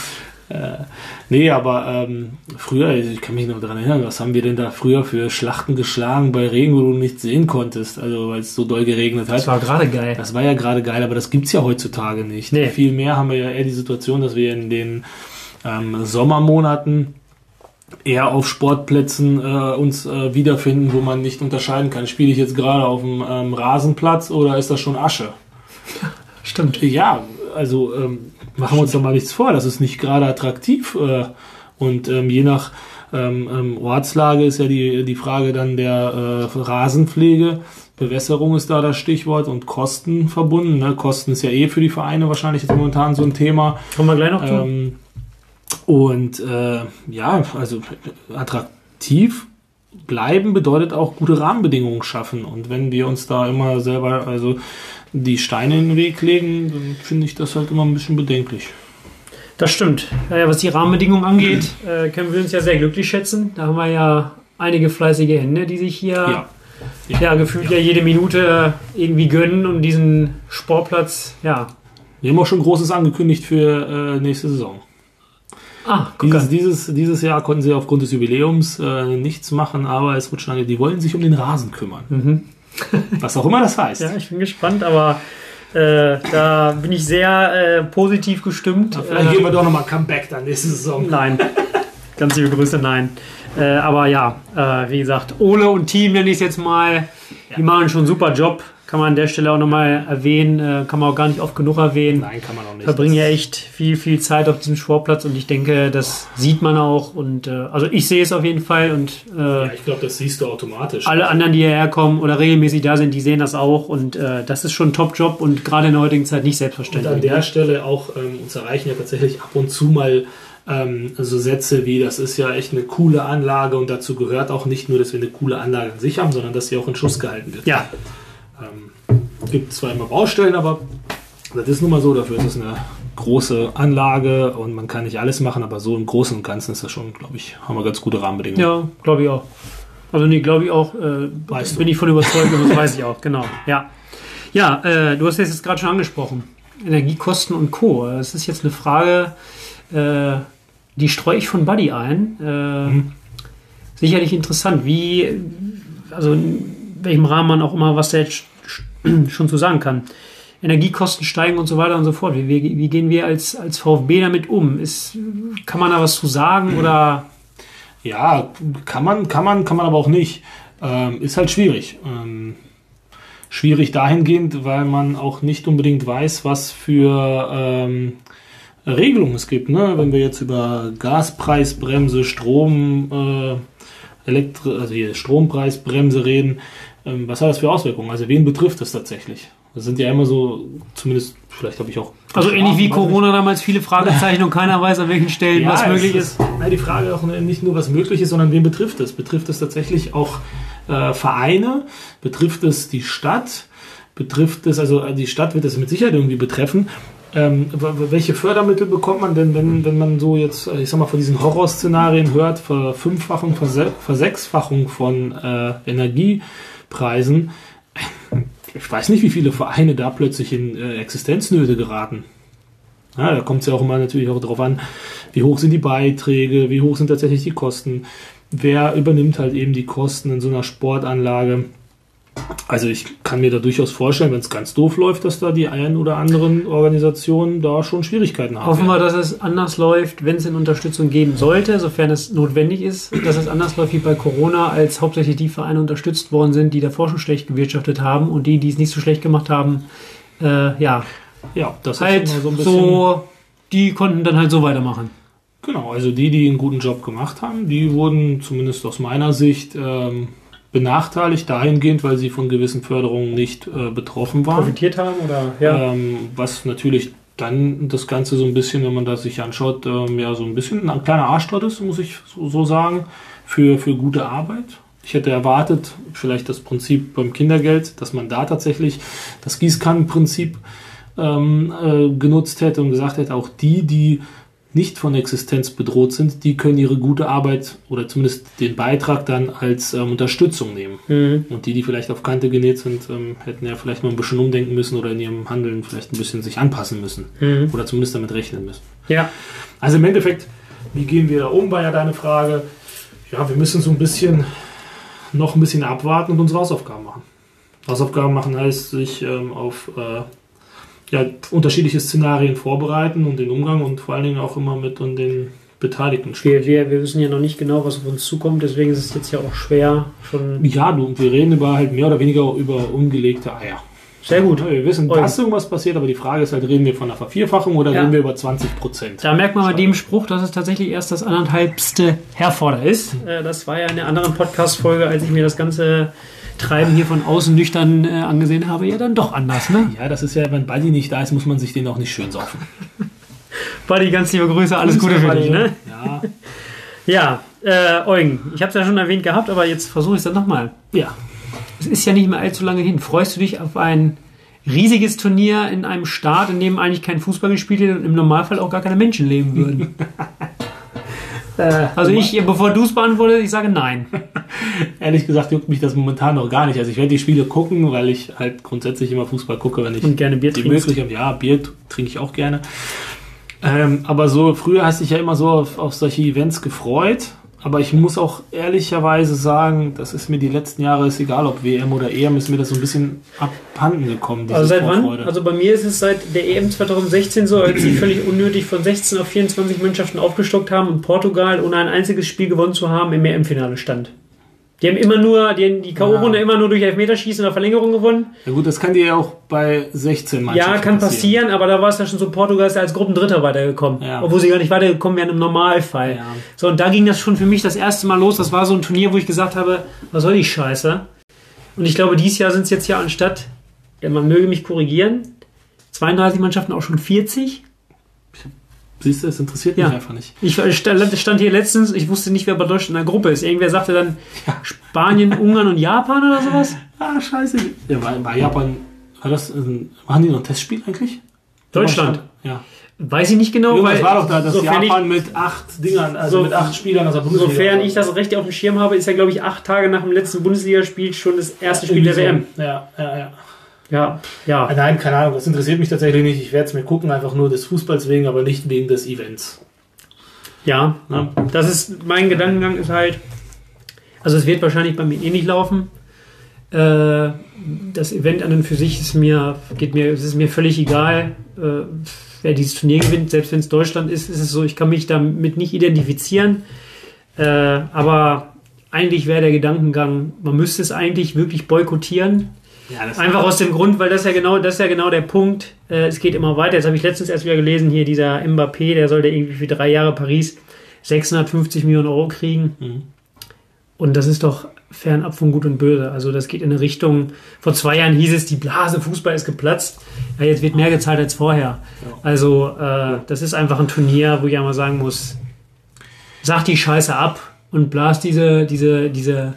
Nee, aber ähm, früher, ich kann mich noch daran erinnern, was haben wir denn da früher für Schlachten geschlagen bei Regen, wo du nichts sehen konntest, also weil es so doll geregnet hat. das war gerade geil. Das war ja gerade geil, aber das gibt's ja heutzutage nicht. Nee. Vielmehr haben wir ja eher die Situation, dass wir in den ähm, Sommermonaten eher auf Sportplätzen äh, uns äh, wiederfinden, wo man nicht unterscheiden kann. Spiele ich jetzt gerade auf dem ähm, Rasenplatz oder ist das schon Asche? Stimmt. Ja, also ähm, machen wir uns doch mal nichts vor. Das ist nicht gerade attraktiv. Äh, und ähm, je nach ähm, ähm, Ortslage ist ja die, die Frage dann der äh, Rasenpflege. Bewässerung ist da das Stichwort und Kosten verbunden. Ne? Kosten ist ja eh für die Vereine wahrscheinlich jetzt momentan so ein Thema. Kommen wir gleich noch zu. Ähm, und äh, ja, also attraktiv bleiben bedeutet auch gute Rahmenbedingungen schaffen. Und wenn wir uns da immer selber also die Steine in den Weg legen, dann finde ich das halt immer ein bisschen bedenklich. Das stimmt. Ja, ja, was die Rahmenbedingungen angeht, äh, können wir uns ja sehr glücklich schätzen. Da haben wir ja einige fleißige Hände, die sich hier ja, gefühlt ja. jede Minute irgendwie gönnen und diesen Sportplatz, ja. Wir haben auch schon Großes angekündigt für äh, nächste Saison. Ah, guck Dieses, dieses, dieses Jahr konnten sie aufgrund des Jubiläums äh, nichts machen, aber es wird schon, die wollen sich um den Rasen kümmern. Mhm. Was auch immer das heißt. Ja, ich bin gespannt, aber äh, da bin ich sehr äh, positiv gestimmt. Vielleicht Äh, gehen wir doch nochmal Comeback dann nächste Saison. Nein. Ganz liebe Grüße, nein. Äh, aber ja, äh, wie gesagt, Ole und Team nenne ich es jetzt mal. Die machen schon einen super Job. Kann man an der Stelle auch nochmal erwähnen. Äh, kann man auch gar nicht oft genug erwähnen. Nein, kann man auch nicht. Verbringen ja echt viel, viel Zeit auf diesem Sportplatz und ich denke, das sieht man auch. Und äh, also ich sehe es auf jeden Fall und äh, Ja, ich glaube, das siehst du automatisch. alle anderen, die hierher kommen oder regelmäßig da sind, die sehen das auch. Und äh, das ist schon ein Top-Job und gerade in der heutigen Zeit nicht Und selbstverständlich. an der Stelle auch, ähm, uns erreichen ja tatsächlich ab und zu mal ähm, so Sätze wie, das ist ja echt eine coole Anlage und dazu gehört auch nicht nur, dass wir eine coole Anlage an sich haben, sondern dass sie auch in Schuss gehalten wird. ja, gibt zwar immer Baustellen, aber das ist nun mal so, dafür ist es eine große Anlage und man kann nicht alles machen, aber so im Großen und Ganzen ist das schon, glaube ich, haben wir ganz gute Rahmenbedingungen. Ja, glaube ich auch. Also nee, glaube ich auch. Äh, Weißt du. bin ich von überzeugt und das weiß ich auch, genau. Ja, ja äh, du hast es jetzt gerade schon angesprochen. Energiekosten und Co. Das ist jetzt eine Frage, äh, die streue ich von Buddy ein. Äh, Mhm. Sicherlich interessant, wie, also in welchem Rahmen man auch immer was jetzt sch- schon zu sagen kann. Energiekosten steigen und so weiter und so fort. Wie, wie, wie gehen wir als, als VfB damit um? Ist, kann man da was zu sagen oder Ja, kann man, kann man, kann man aber auch nicht. Ähm, ist halt schwierig. Ähm, schwierig dahingehend, weil man auch nicht unbedingt weiß, was für ähm, Regelungen es gibt. Ne? Wenn wir jetzt über Gaspreisbremse, Strom, äh, Elektri also Strompreisbremse reden, was hat das für Auswirkungen? Also wen betrifft das tatsächlich? Das sind ja immer so, zumindest, vielleicht habe ich auch. Also ähnlich wie Corona damals viele Fragezeichen und keiner weiß an welchen Stellen Ja, was möglich ist. Nein, die Frage auch nicht nur, was möglich ist, sondern wen betrifft es? Betrifft es tatsächlich auch äh, Vereine? Betrifft es die Stadt? Betrifft es, also äh, die Stadt wird es mit Sicherheit irgendwie betreffen. Ähm, welche Fördermittel bekommt man denn, wenn, wenn man so jetzt, äh, ich sag mal, von diesen Horrorszenarien hört, Verfünffachung, Verse Versechsfachung von äh, Energiepreisen? Ich weiß nicht, wie viele Vereine da plötzlich in äh, Existenznöte geraten. Ja, da kommt es ja auch immer natürlich auch darauf an, wie hoch sind die Beiträge, wie hoch sind tatsächlich die Kosten, wer übernimmt halt eben die Kosten in so einer Sportanlage. Also ich kann mir da durchaus vorstellen, wenn es ganz doof läuft, dass da die einen oder anderen Organisationen da schon Schwierigkeiten haben. Hoffen wir, dass es anders läuft, wenn es in Unterstützung geben sollte, sofern es notwendig ist, dass es anders läuft wie bei Corona, als hauptsächlich die Vereine unterstützt worden sind, die davor schon schlecht gewirtschaftet haben und die, die es nicht so schlecht gemacht haben, äh, ja, ja, das halt ist so ein so, bisschen. die konnten dann halt so weitermachen. Genau, also die, die einen guten Job gemacht haben, die wurden zumindest aus meiner Sicht ähm, benachteiligt dahingehend, weil sie von gewissen Förderungen nicht äh, betroffen waren. Profitiert haben oder ja. Ähm, was natürlich dann das Ganze so ein bisschen, wenn man das sich anschaut, ähm, ja so ein bisschen ein kleiner Arschtritt ist, muss ich so, so sagen, für, für gute Arbeit. Ich hätte erwartet, vielleicht das Prinzip beim Kindergeld, dass man da tatsächlich das Gießkannenprinzip ähm, äh, genutzt hätte und gesagt hätte, auch die, die nicht von Existenz bedroht sind, die können ihre gute Arbeit oder zumindest den Beitrag dann als ähm, Unterstützung nehmen. Mhm. Und die, die vielleicht auf Kante genäht sind, ähm, hätten ja vielleicht mal ein bisschen umdenken müssen oder in ihrem Handeln vielleicht ein bisschen sich anpassen müssen. Mhm. Oder zumindest damit rechnen müssen. Ja. Also im Endeffekt, wie gehen wir da um, war ja deine Frage. Ja, wir müssen so ein bisschen noch ein bisschen abwarten und unsere Hausaufgaben machen. Hausaufgaben machen heißt, sich ähm, auf äh, ja, unterschiedliche Szenarien vorbereiten und den Umgang und vor allen Dingen auch immer mit und den Beteiligten Wir, wir, wir wissen ja noch nicht genau, was auf uns zukommt, deswegen ist es jetzt ja auch schwer, schon Ja, du, wir reden über halt mehr oder weniger über umgelegte Eier. Sehr gut. Wir wissen, dass irgendwas passiert, aber die Frage ist halt, reden wir von einer Vervierfachung oder Ja. reden wir über 20 Prozent? Da merkt man bei dem Spruch, dass es tatsächlich erst das anderthalbste Herforder ist. Äh, Das war ja in der anderen Podcast-Folge, als ich mir das ganze Treiben hier von außen nüchtern äh, angesehen habe, ja dann doch anders, ne? Ja, das ist ja, wenn Buddy nicht da ist, muss man sich den auch nicht schön saufen. Buddy, ganz liebe Grüße, alles Gute für dich, ne? Ja, Ja, äh, Eugen, ich habe es ja schon erwähnt gehabt, aber jetzt versuche ich es dann nochmal. ja. Es ist ja nicht mehr allzu lange hin. Freust du dich auf ein riesiges Turnier in einem Staat, in dem eigentlich kein Fußball gespielt wird und im Normalfall auch gar keine Menschen leben würden? Äh, Also ich, bevor du es beantwortest, ich sage nein. Ehrlich gesagt juckt mich das momentan noch gar nicht. Also ich werde die Spiele gucken, weil ich halt grundsätzlich immer Fußball gucke, wenn ich Und gerne Bier die trinkst. Möglichkeit habe. Ja, Bier trinke ich auch gerne. Ähm, aber so früher hast du dich ja immer so auf, auf solche Events gefreut. Aber ich muss auch ehrlicherweise sagen, das ist mir die letzten Jahre, ist egal ob WM oder EM, ist mir das so ein bisschen abhanden gekommen. Also seit wann? Vorfreude. Also bei mir ist es seit der EM 2016 so, als sie völlig unnötig von 16 auf 24 Mannschaften aufgestockt haben und Portugal ohne ein einziges Spiel gewonnen zu haben im EM-Finale stand. Die haben immer nur, die, die K.O.-Runde Ja. immer nur durch Elfmeterschießen oder Verlängerung gewonnen. ja gut, das kann dir ja auch bei 16 Mannschaften Ja, kann passieren, aber da war es ja schon so, Portugal ist ja als Gruppendritter weitergekommen. Ja. Obwohl sie gar nicht weitergekommen wären im Normalfall. Ja. So, und da ging das schon für mich das erste Mal los. Das war so ein Turnier, wo ich gesagt habe, was soll die Scheiße? Und ich glaube, dieses Jahr sind es jetzt ja anstatt, ja, man möge mich korrigieren, 32 Mannschaften auch schon 40. Siehst du, es interessiert Ja. mich einfach nicht. Ich stand hier letztens, ich wusste nicht, wer bei Deutschland in der Gruppe ist. Irgendwer sagte dann Spanien, Ungarn und Japan oder sowas. Ah, scheiße. Ja, war, war Japan, war das, ein, machen die noch ein Testspiel eigentlich? Deutschland. Ja. Weiß ich nicht genau, Irgendwas weil war doch da, dass Japan mit acht Dingern, also So- mit acht Spielern aus der Bundesliga. Sofern ich das recht auf dem Schirm habe, ist ja, glaube ich, acht Tage nach dem letzten Bundesligaspiel schon das erste Spiel der WM. Ja, ja, ja. Ja, ja. Ah, Nein, keine Ahnung, das interessiert mich tatsächlich nicht. Ich werde es mir gucken, einfach nur des Fußballs wegen, aber nicht wegen des Events. Ja, ne? das ist mein Gedankengang ist halt, also es wird wahrscheinlich bei mir eh nicht laufen. Äh, das Event an und für sich ist mir, geht mir, es ist mir völlig egal, äh, wer dieses Turnier gewinnt, selbst wenn es Deutschland ist, ist es so, ich kann mich damit nicht identifizieren. Äh, aber eigentlich wäre der Gedankengang, man müsste es eigentlich wirklich boykottieren. Ja, Einfach aus dem Grund, weil das ja genau, das ist ja genau der Punkt. Äh, es geht immer weiter. Jetzt habe ich letztens erst wieder gelesen, hier dieser Mbappé, der sollte irgendwie für drei Jahre Paris 650 Millionen Euro kriegen. Mhm. Und das ist doch fernab von Gut und Böse. Also das geht in eine Richtung, vor zwei Jahren hieß es, die Blase Fußball ist geplatzt. Ja, jetzt wird mehr gezahlt als vorher. Also äh, das ist einfach ein Turnier, wo ich einmal sagen muss, sag die Scheiße ab und blas diese, diese, diese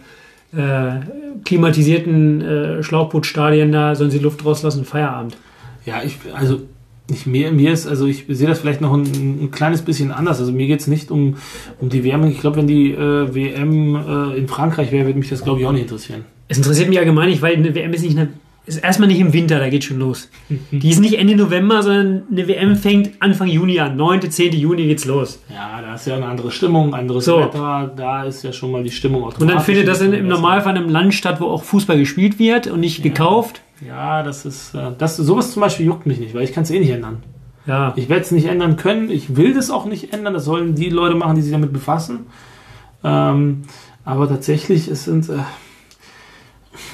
äh, klimatisierten äh, Schlauchbootstadien da, sollen sie Luft rauslassen, Feierabend. Ja, ich, also ich, mir, mir ist, also ich sehe das vielleicht noch ein, ein kleines bisschen anders. Also mir geht es nicht um, um die WM. Ich glaube, wenn die äh, WM äh, in Frankreich wäre, würde mich das, glaube ich, auch nicht interessieren. Es interessiert mich allgemein nicht, weil eine WM ist nicht eine, ist erstmal nicht im Winter, da geht schon los. Die ist nicht Ende November, sondern eine WM fängt Anfang Juni an. 9., 10. Juni geht's los. Ja, da ist ja eine andere Stimmung, anderes So. Wetter. Da ist ja schon mal die Stimmung Und dann findet das in, im Normalfall in einem Land statt, wo auch Fußball gespielt wird und nicht gekauft. Ja, das ist, äh, das, sowas zum Beispiel juckt mich nicht, weil ich kann es eh nicht ändern. Ja. Ich werde es nicht ändern können. Ich will das auch nicht ändern. Das sollen die Leute machen, die sich damit befassen. Ähm, aber tatsächlich, es sind. Äh,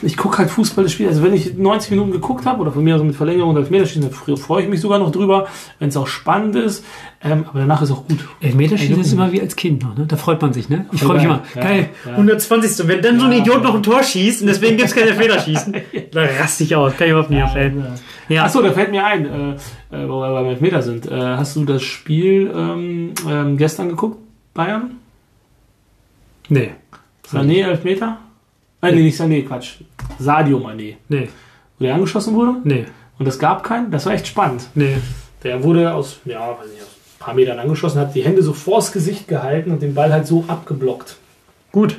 ich gucke halt Fußball das Spiel. Also wenn ich 90 Minuten geguckt habe oder von mir aus mit Verlängerung und Elfmeterschießen, dann fre- freue ich mich sogar noch drüber, wenn es auch spannend ist. Ähm, aber danach ist auch gut. Elfmeterschießen ist immer wie als Kind noch, ne? Da freut man sich, ne? Ich freue mich immer. Ja, Geil, ja. 120. Und wenn dann so ein. Idiot noch ein Tor schießt und deswegen gibt es kein Elfmeterschießen, da raste ich aus. Kann ich überhaupt nicht erstellen. Ja. Achso, da fällt mir ein, äh, äh, wo wir beim Elfmeter sind. Äh, hast du das Spiel ähm, ähm, gestern geguckt? Bayern? Nee. Sané Elfmeter? Äh, nee, nicht Sané, Quatsch. Sadio Mané. Nee. Wo der angeschossen wurde? Nee. Und es gab keinen. Das war echt spannend. Nee. Der wurde aus, ja, weiß nicht, aus ein paar Metern angeschossen, hat die Hände so vors Gesicht gehalten und den Ball halt so abgeblockt. Gut.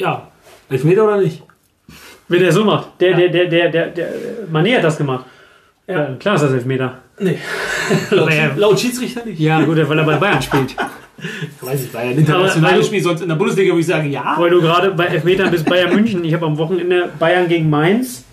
Ja. Elfmeter oder nicht? Wenn der so macht. Der, der, der, der, der, der, Mané hat das gemacht. Ja. Äh, klar ist das Elfmeter. Nee. laut, laut Schiedsrichter nicht. Ja, gut, weil er bei Bayern spielt. Weiß ich, weil er ein internationales Spiel, sonst in der Bundesliga würde ich sagen, ja. Weil du gerade bei Elfmetern bist Bayern München. Ich habe am Wochenende Bayern gegen Mainz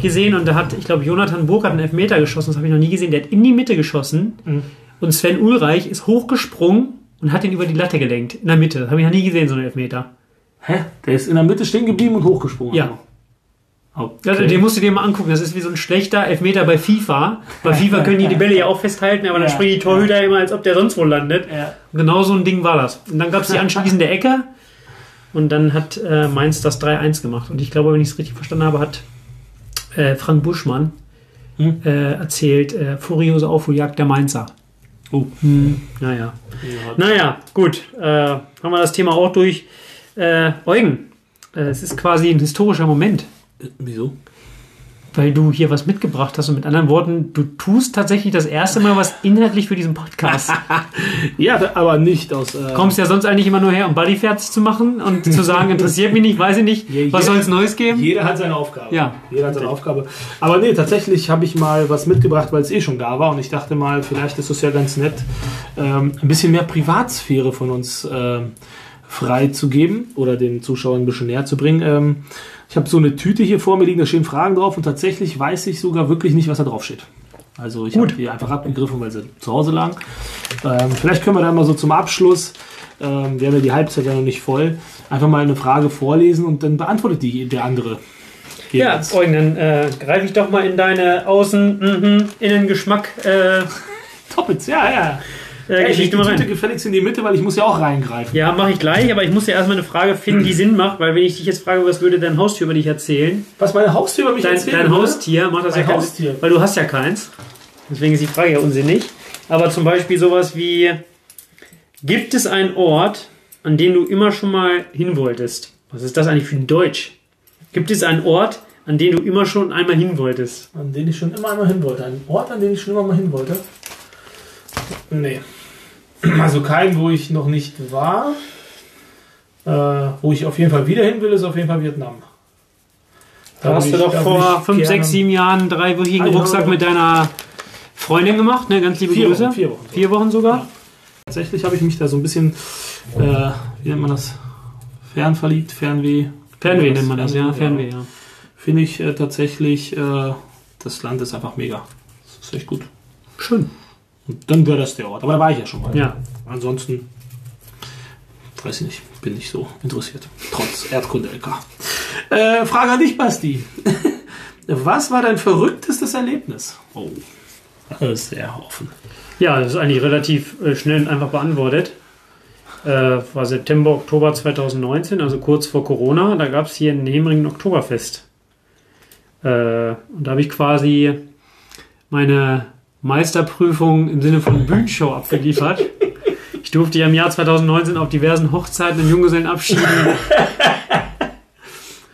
gesehen und da hat, ich glaube, Jonathan Burkhardt einen Elfmeter geschossen. Das habe ich noch nie gesehen. Der hat in die Mitte geschossen Mhm. und Sven Ulreich ist hochgesprungen und hat ihn über die Latte gelenkt. In der Mitte. Das habe ich noch nie gesehen, so einen Elfmeter. Hä? Der ist in der Mitte stehen geblieben und hochgesprungen. Ja. Okay. Also, den musst du dir mal angucken. Das ist wie so ein schlechter Elfmeter bei FIFA. Bei FIFA können die die Bälle ja auch festhalten, aber dann Ja. springen die Torhüter immer, als ob der sonst wo landet. Ja. Genau so ein Ding war das. Und dann gab es die anschließende Ecke und dann hat äh, Mainz das 3-1 gemacht. Und ich glaube, wenn ich es richtig verstanden habe, hat äh, Frank Buschmann Hm? äh, erzählt, äh, furiose Aufholjagd der Mainzer. Oh. Hm, naja. Ja. Naja, gut. Äh, haben wir das Thema auch durch. Äh, Eugen, äh, es ist quasi ein historischer Moment. Wieso? weil du hier was mitgebracht hast. Und mit anderen Worten, du tust tatsächlich das erste Mal was inhaltlich für diesen Podcast. Ja, aber nicht aus. Äh, Kommst ja sonst eigentlich immer nur her, um Buddy fertig zu machen und zu sagen, interessiert mich nicht, weiß ich nicht, Ja, was soll es Neues geben? Jeder hat seine Aufgabe. Ja. Jeder hat seine Aufgabe. Aber nee, tatsächlich habe ich mal was mitgebracht, weil es eh schon da war. Und ich dachte mal, vielleicht ist es ja ganz nett, ähm, ein bisschen mehr Privatsphäre von uns ähm, freizugeben oder den Zuschauern ein bisschen näher zu bringen. Ähm, ich habe so eine Tüte hier vor mir liegen, da stehen Fragen drauf und tatsächlich weiß ich sogar wirklich nicht, was da drauf steht. Also ich habe die einfach abgegriffen, weil sie zu Hause lagen. Ähm, vielleicht können wir dann mal so zum Abschluss, ähm, wir haben ja die Halbzeit ja noch nicht voll, einfach mal eine Frage vorlesen und dann beantwortet die der andere. Ja, jeweils. Eugen, dann äh, greife ich doch mal in deine Außen-, mhm, äh, Toppitz, ja, ja. Äh, Ey, Geschichte mal rein. gefälligst in die Mitte, weil ich muss ja auch reingreifen. Ja, mache ich gleich, aber ich muss ja erstmal eine Frage finden, die Sinn macht, weil wenn ich dich jetzt frage, was würde dein Haustier über dich erzählen? Was meine Haustür über mich Dein, erzählen dein? Haustier macht das Mein ja kein- Haustier. weil du hast ja keins. Deswegen ist die Frage ja unsinnig. Aber zum Beispiel sowas wie, gibt es einen Ort, an den du immer schon mal hin wolltest? Was ist das eigentlich für ein Deutsch? Gibt es einen Ort, an den du immer schon einmal hin wolltest? An den ich schon immer mal hin wollte. Ein Ort, an den ich schon immer mal hin wollte? Nee. Also kein, wo ich noch nicht war. Äh, wo ich auf jeden Fall wieder hin will, ist auf jeden Fall Vietnam. Da hast du doch vor würde ich 5, gerne- 6, 7 Jahren einen dreiwöchigen Ah, ja, Rucksack mit deiner Freundin gemacht, ne? Ganz liebe Vier Grüße. Wochen, vier Wochen. Vier Wochen sogar. Tatsächlich habe ich mich da so ein bisschen, äh, wie nennt man das? Fernverliebt, Fernweh. Fernweh nennt man das, ja. Fernweh, ja. Finde ich äh, tatsächlich, äh, das Land ist einfach mega. Das ist echt gut. Schön. Und dann wäre das der Ort. Aber da war ich ja schon mal. Ja. Ansonsten Weiß ich nicht, bin nicht so interessiert. Trotz Erdkunde-LK. Äh, Frage an dich, Basti. Was war dein verrücktestes Erlebnis? Oh, das ist sehr offen. Ja, das ist eigentlich relativ äh, schnell und einfach beantwortet. Äh, war September, Oktober 2019, also kurz vor Corona. Da gab es hier in Hemringen ein Oktoberfest. Äh, und da habe ich quasi meine Meisterprüfung im Sinne von Bühnenshow abgeliefert. Ich durfte ja im Jahr 2019 auf diversen Hochzeiten und Junggesellenabschieden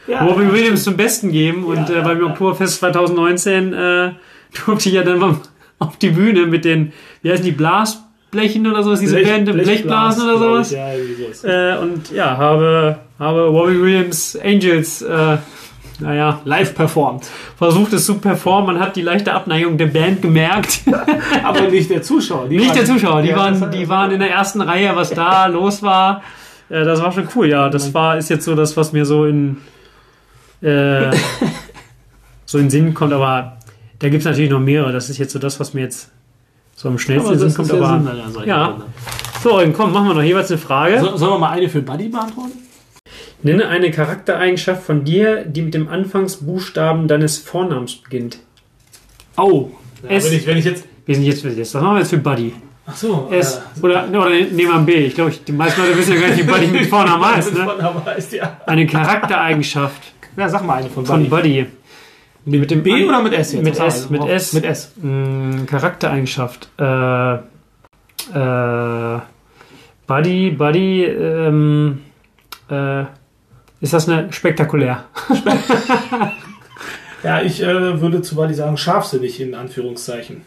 Ja, Robin Williams zum Besten geben. Und Ja, äh, beim. Oktoberfest 2019 äh, durfte ich ja dann mal auf die Bühne mit den, wie heißen die, Blasblechen oder sowas, diese Band, Blechblasen oder sowas. ich, Ja. Äh, und ja, habe, habe Robbie Williams Angels, äh, naja, Live performt. versucht es zu performen. Man hat die leichte Abneigung der Band gemerkt. Aber nicht der Zuschauer. Die Nicht waren- der Zuschauer, die Ja, waren, die waren in der ersten Reihe, was da los war. Äh, das war schon cool, ja. Das war, ist jetzt so das, was mir so in, äh, so in den Sinn kommt, aber da gibt es natürlich noch mehrere. Das ist jetzt so das, was mir jetzt so am schnellsten in den Sinn kommt. ja Aber Sinn ja. So, komm, machen wir noch jeweils eine Frage. So, sollen wir mal eine für Buddy beantworten? Nenne eine Charaktereigenschaft von dir, die mit dem Anfangsbuchstaben deines Vornamens beginnt. Oh. Ja, Es- wenn, ich, wenn ich jetzt. Wir sind jetzt das. Was machen wir jetzt für Buddy? Ach so. S. äh, Oder, oder nehmen wir ein B. Ich glaube, die meisten Leute wissen ja gar nicht, wie Buddy mit Vornamen heißt. Ne? Vorname heißt, ja. Eine Charaktereigenschaft Ja, sag mal eine von von Buddy. Buddy. Mit dem B oder mit S jetzt? Mit S, mal. mit S. Mit S. Mh, Charaktereigenschaft. Äh, äh, Buddy, Buddy, ähm, äh, ist das eine spektakulär? Ja, ich äh, würde zu Buddy sagen, scharfsinnig in Anführungszeichen.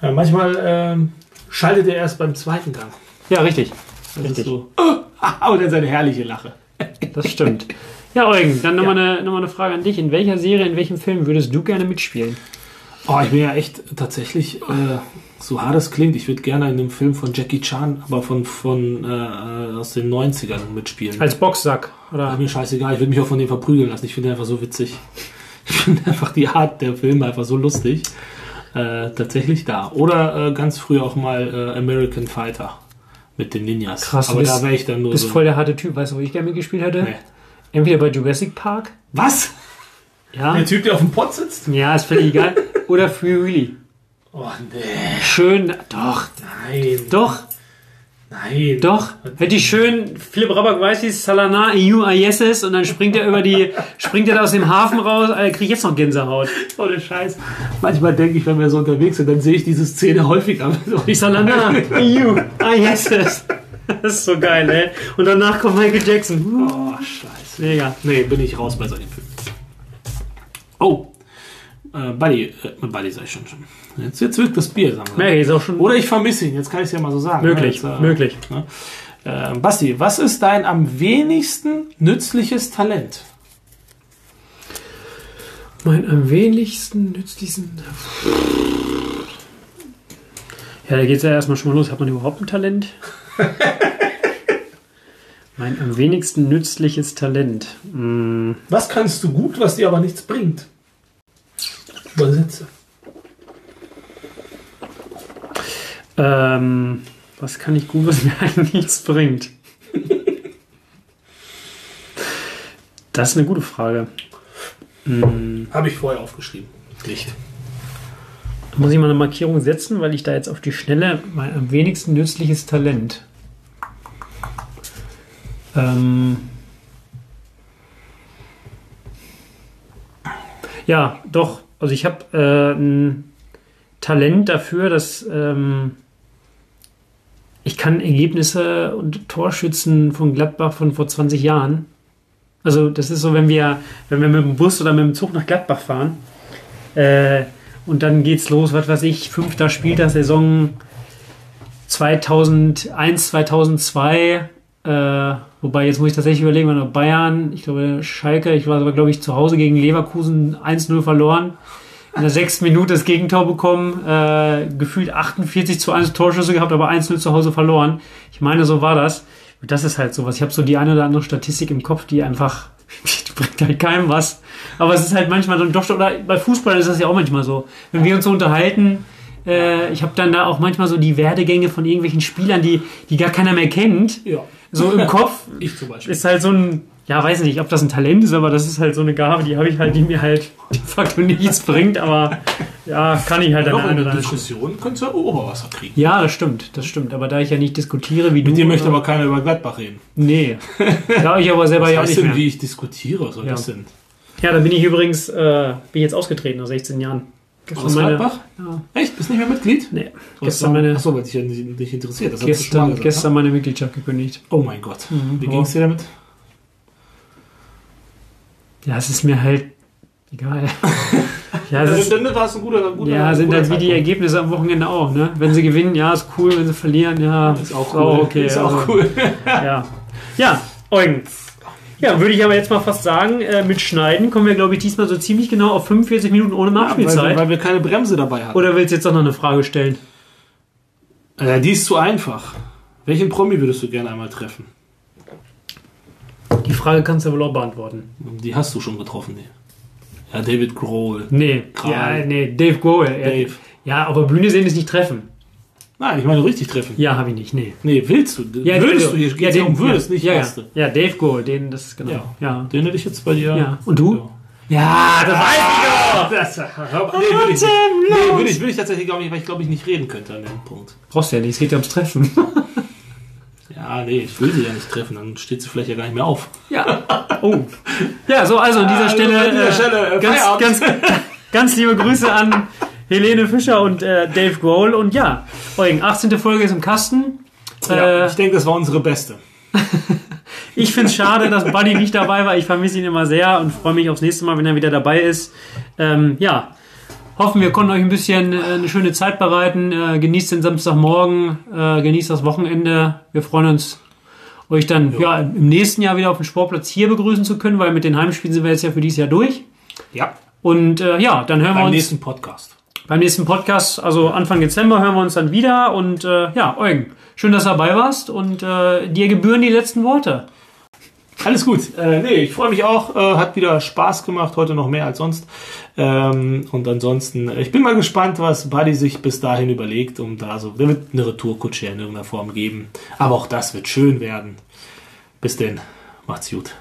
Ja, manchmal ähm, schaltet er erst beim zweiten Gang. Ja, richtig. Das Richtig. ist so. Oh, und dann seine herrliche Lache. Das stimmt. Ja, Eugen, dann nochmal eine, noch mal eine Frage an dich. In welcher Serie, in welchem Film würdest du gerne mitspielen? Oh, ich bin ja echt tatsächlich, äh, so hart es klingt, ich würde gerne in einem Film von Jackie Chan, aber von, von äh, aus den 90ern mitspielen. Als Boxsack, oder? mir scheißegal, ich würde mich auch von dem verprügeln lassen. Ich finde einfach so witzig. Ich finde einfach die Art der Filme einfach so lustig. Äh, tatsächlich da. Oder äh, ganz früh auch mal äh, American Fighter mit den Ninjas. Krass, aber bist- da wäre ich dann nur Du bist so. voll der harte Typ. Weißt du, wo ich gerne mitgespielt hätte? Nee. Entweder bei Jurassic Park. Was? Ja. Der Typ, der auf dem Pott sitzt? Ja, ist völlig egal. Oder Free Willy. Oh nee. Schön, doch, Nein. doch, Nein. doch. Hätte ich schön, Philipp Rabak weiß wie Salana, EU Ayeses und dann springt er über die, springt er da aus dem Hafen raus, Alter, krieg ich jetzt noch Gänsehaut. Ohne Scheiß. Manchmal denke ich, wenn wir so unterwegs sind, dann sehe ich diese Szene häufiger. Salana, EU Ayeses. Das ist so geil, ey. Und danach kommt Michael Jackson. Oh, Scheiße. Mega. Nee, bin ich raus bei solchen Filmen. Oh. Äh, Buddy, äh, Buddy ich schon schon. Jetzt, jetzt wirkt das Bier, sagen wir. Mary ist auch schon Oder ich vermisse ihn, jetzt kann ich es ja mal so sagen. möglich, Jetzt, äh, möglich. Ne? Äh, Basti, was ist dein am wenigsten nützliches Talent? Mein am wenigsten nützlichsten. Ja, da geht es ja erstmal schon mal los. Hat man überhaupt ein Talent? mein am wenigsten nützliches Talent. Hm, Was kannst du gut, was dir aber nichts bringt? Übersetze. ähm, was kann ich gut, was mir eigentlich nichts bringt? Das ist eine gute Frage. Hm, Habe ich vorher aufgeschrieben. Nicht. muss ich mal eine Markierung setzen, weil ich da jetzt auf die Schnelle mein am wenigsten nützliches Talent. Ähm ja, doch. Also ich habe äh, ein Talent dafür, dass ähm, ich kann Ergebnisse und Torschützen von Gladbach von vor 20 Jahren. Also das ist so, wenn wir, wenn wir mit dem Bus oder mit dem Zug nach Gladbach fahren, äh, und dann geht's los, was weiß ich, fünfter Spieltag, Saison 2001, 2002. Äh, wobei, jetzt muss ich tatsächlich überlegen, noch Bayern, ich glaube Schalke, ich war aber, glaube ich, zu Hause gegen Leverkusen 1-0 verloren. In der sechsten Minute das Gegentor bekommen, äh, gefühlt 48 zu 1 Torschüsse gehabt, aber 1-0 zu Hause verloren. Ich meine, so war das. Und das ist halt sowas. Ich habe so die eine oder andere Statistik im Kopf, die einfach, die bringt halt keinem was. Aber es ist halt manchmal dann doch, oder bei Fußball ist das ja auch manchmal so. Wenn wir uns so unterhalten, äh, ich habe dann da auch manchmal so die Werdegänge von irgendwelchen Spielern, die, die gar keiner mehr kennt. Ja. So im Kopf Ich zum Beispiel. ist halt so ein, ja, weiß nicht, ob das ein Talent ist, aber das ist halt so eine Gabe, die habe ich halt, die mir halt de facto nichts bringt, aber ja, kann ich halt an Doch, der in einen der oder anderen Diskussion könntest du ja Oberwasser kriegen. Ja, das stimmt, das stimmt. Aber da ich ja nicht diskutiere wie du. Mit dir möchte äh, aber keiner über Gladbach reden. Nee. Da ich aber selber Was ja auch heißt nicht denn, mehr. wie ich diskutiere? Was soll Ja. das denn? Ja, da bin ich übrigens, äh, bin jetzt ausgetreten nach 16 Jahren. Aus Gladbach? Ja, Echt? Bist nicht mehr Mitglied? nee. Gestern meine, Achso, weil dich ja nicht, nicht interessiert. Das gestern, gesagt, gestern meine Mitgliedschaft gekündigt. Oh mein Gott. Mhm. Wie ging es dir damit? Ja, es ist mir halt egal. ja, es ist, Dann war es ein guter, guter ja, sind halt wie die. Ergebnisse am Wochenende auch, ne? Wenn sie gewinnen, ja, ist cool. Wenn sie verlieren, ja, Ist auch cool. okay. ist auch also, cool. Ja. Ja, Eugen. Ja, würde ich aber jetzt mal fast sagen, äh, mit Schneiden kommen wir, glaube ich, diesmal so ziemlich genau auf 45 Minuten ohne weil, Nachspielzeit. weil wir keine Bremse dabei hatten. Oder willst du jetzt noch eine Frage stellen? Äh, die ist zu einfach. Welchen Promi würdest du gerne einmal treffen? Die Frage kannst du wohl auch beantworten. Die hast du schon getroffen. Die. Ja, David Grohl. Nee, Kral. ja, nee, Dave Grohl. Dave. Ja, aber Bühne sehen ist nicht treffen. Nein, ich meine richtig treffen. Ja, habe ich nicht, nee. Nee, willst du? Ja, würdest du? Hier ja, ja, um würdest, ja, nicht ja, hast ja. du. ja, Dave Grohl, den, das ist genau. Ja. Ja. Den hätte ich jetzt bei dir. Ja. Und du? Ja, das weiß ich doch. Das, nee, würde ich, nee, würde ich, würde ich tatsächlich glaube ich, weil ich glaube ich nicht reden könnte an dem Punkt. Brauchst du ja nicht, es geht ja ums Treffen. Ja, nee, ich will sie ja nicht treffen, dann steht sie vielleicht ja gar nicht mehr auf. ja. Oh. Ja, so, also an dieser Ah, Stelle, an dieser äh, Stelle, äh, ganz, ganz, ganz liebe Grüße an Helene Fischer und äh, Dave Grohl. Und ja, Eugen, 18. Folge ist im Kasten. Ja, Äh, ich denke, das war unsere beste. Ich finde es schade, dass Buddy nicht dabei war. Ich vermisse ihn immer sehr und freue mich aufs nächste Mal, wenn er wieder dabei ist. Ähm, ja, hoffen, wir konnten euch ein bisschen äh, eine schöne Zeit bereiten. Äh, genießt den Samstagmorgen, äh, genießt das Wochenende. Wir freuen uns, euch dann ja. im nächsten Jahr wieder auf dem Sportplatz hier begrüßen zu können, weil mit den Heimspielen sind wir jetzt ja für dieses Jahr durch. Ja, Und äh, ja, dann hören wir beim uns nächsten Podcast. Beim nächsten Podcast, also Anfang Dezember, hören wir uns dann wieder. Und äh, ja, Eugen, schön, dass du dabei warst und äh, dir gebühren die letzten Worte. Alles gut. Äh, nee, ich freue mich auch. Äh, hat wieder Spaß gemacht, heute noch mehr als sonst. Ähm, und ansonsten, äh, ich bin mal gespannt, was Buddy sich bis dahin überlegt. Und da so, der wird eine Retourkutsche in irgendeiner Form geben. Aber auch das wird schön werden. Bis denn. Macht's gut.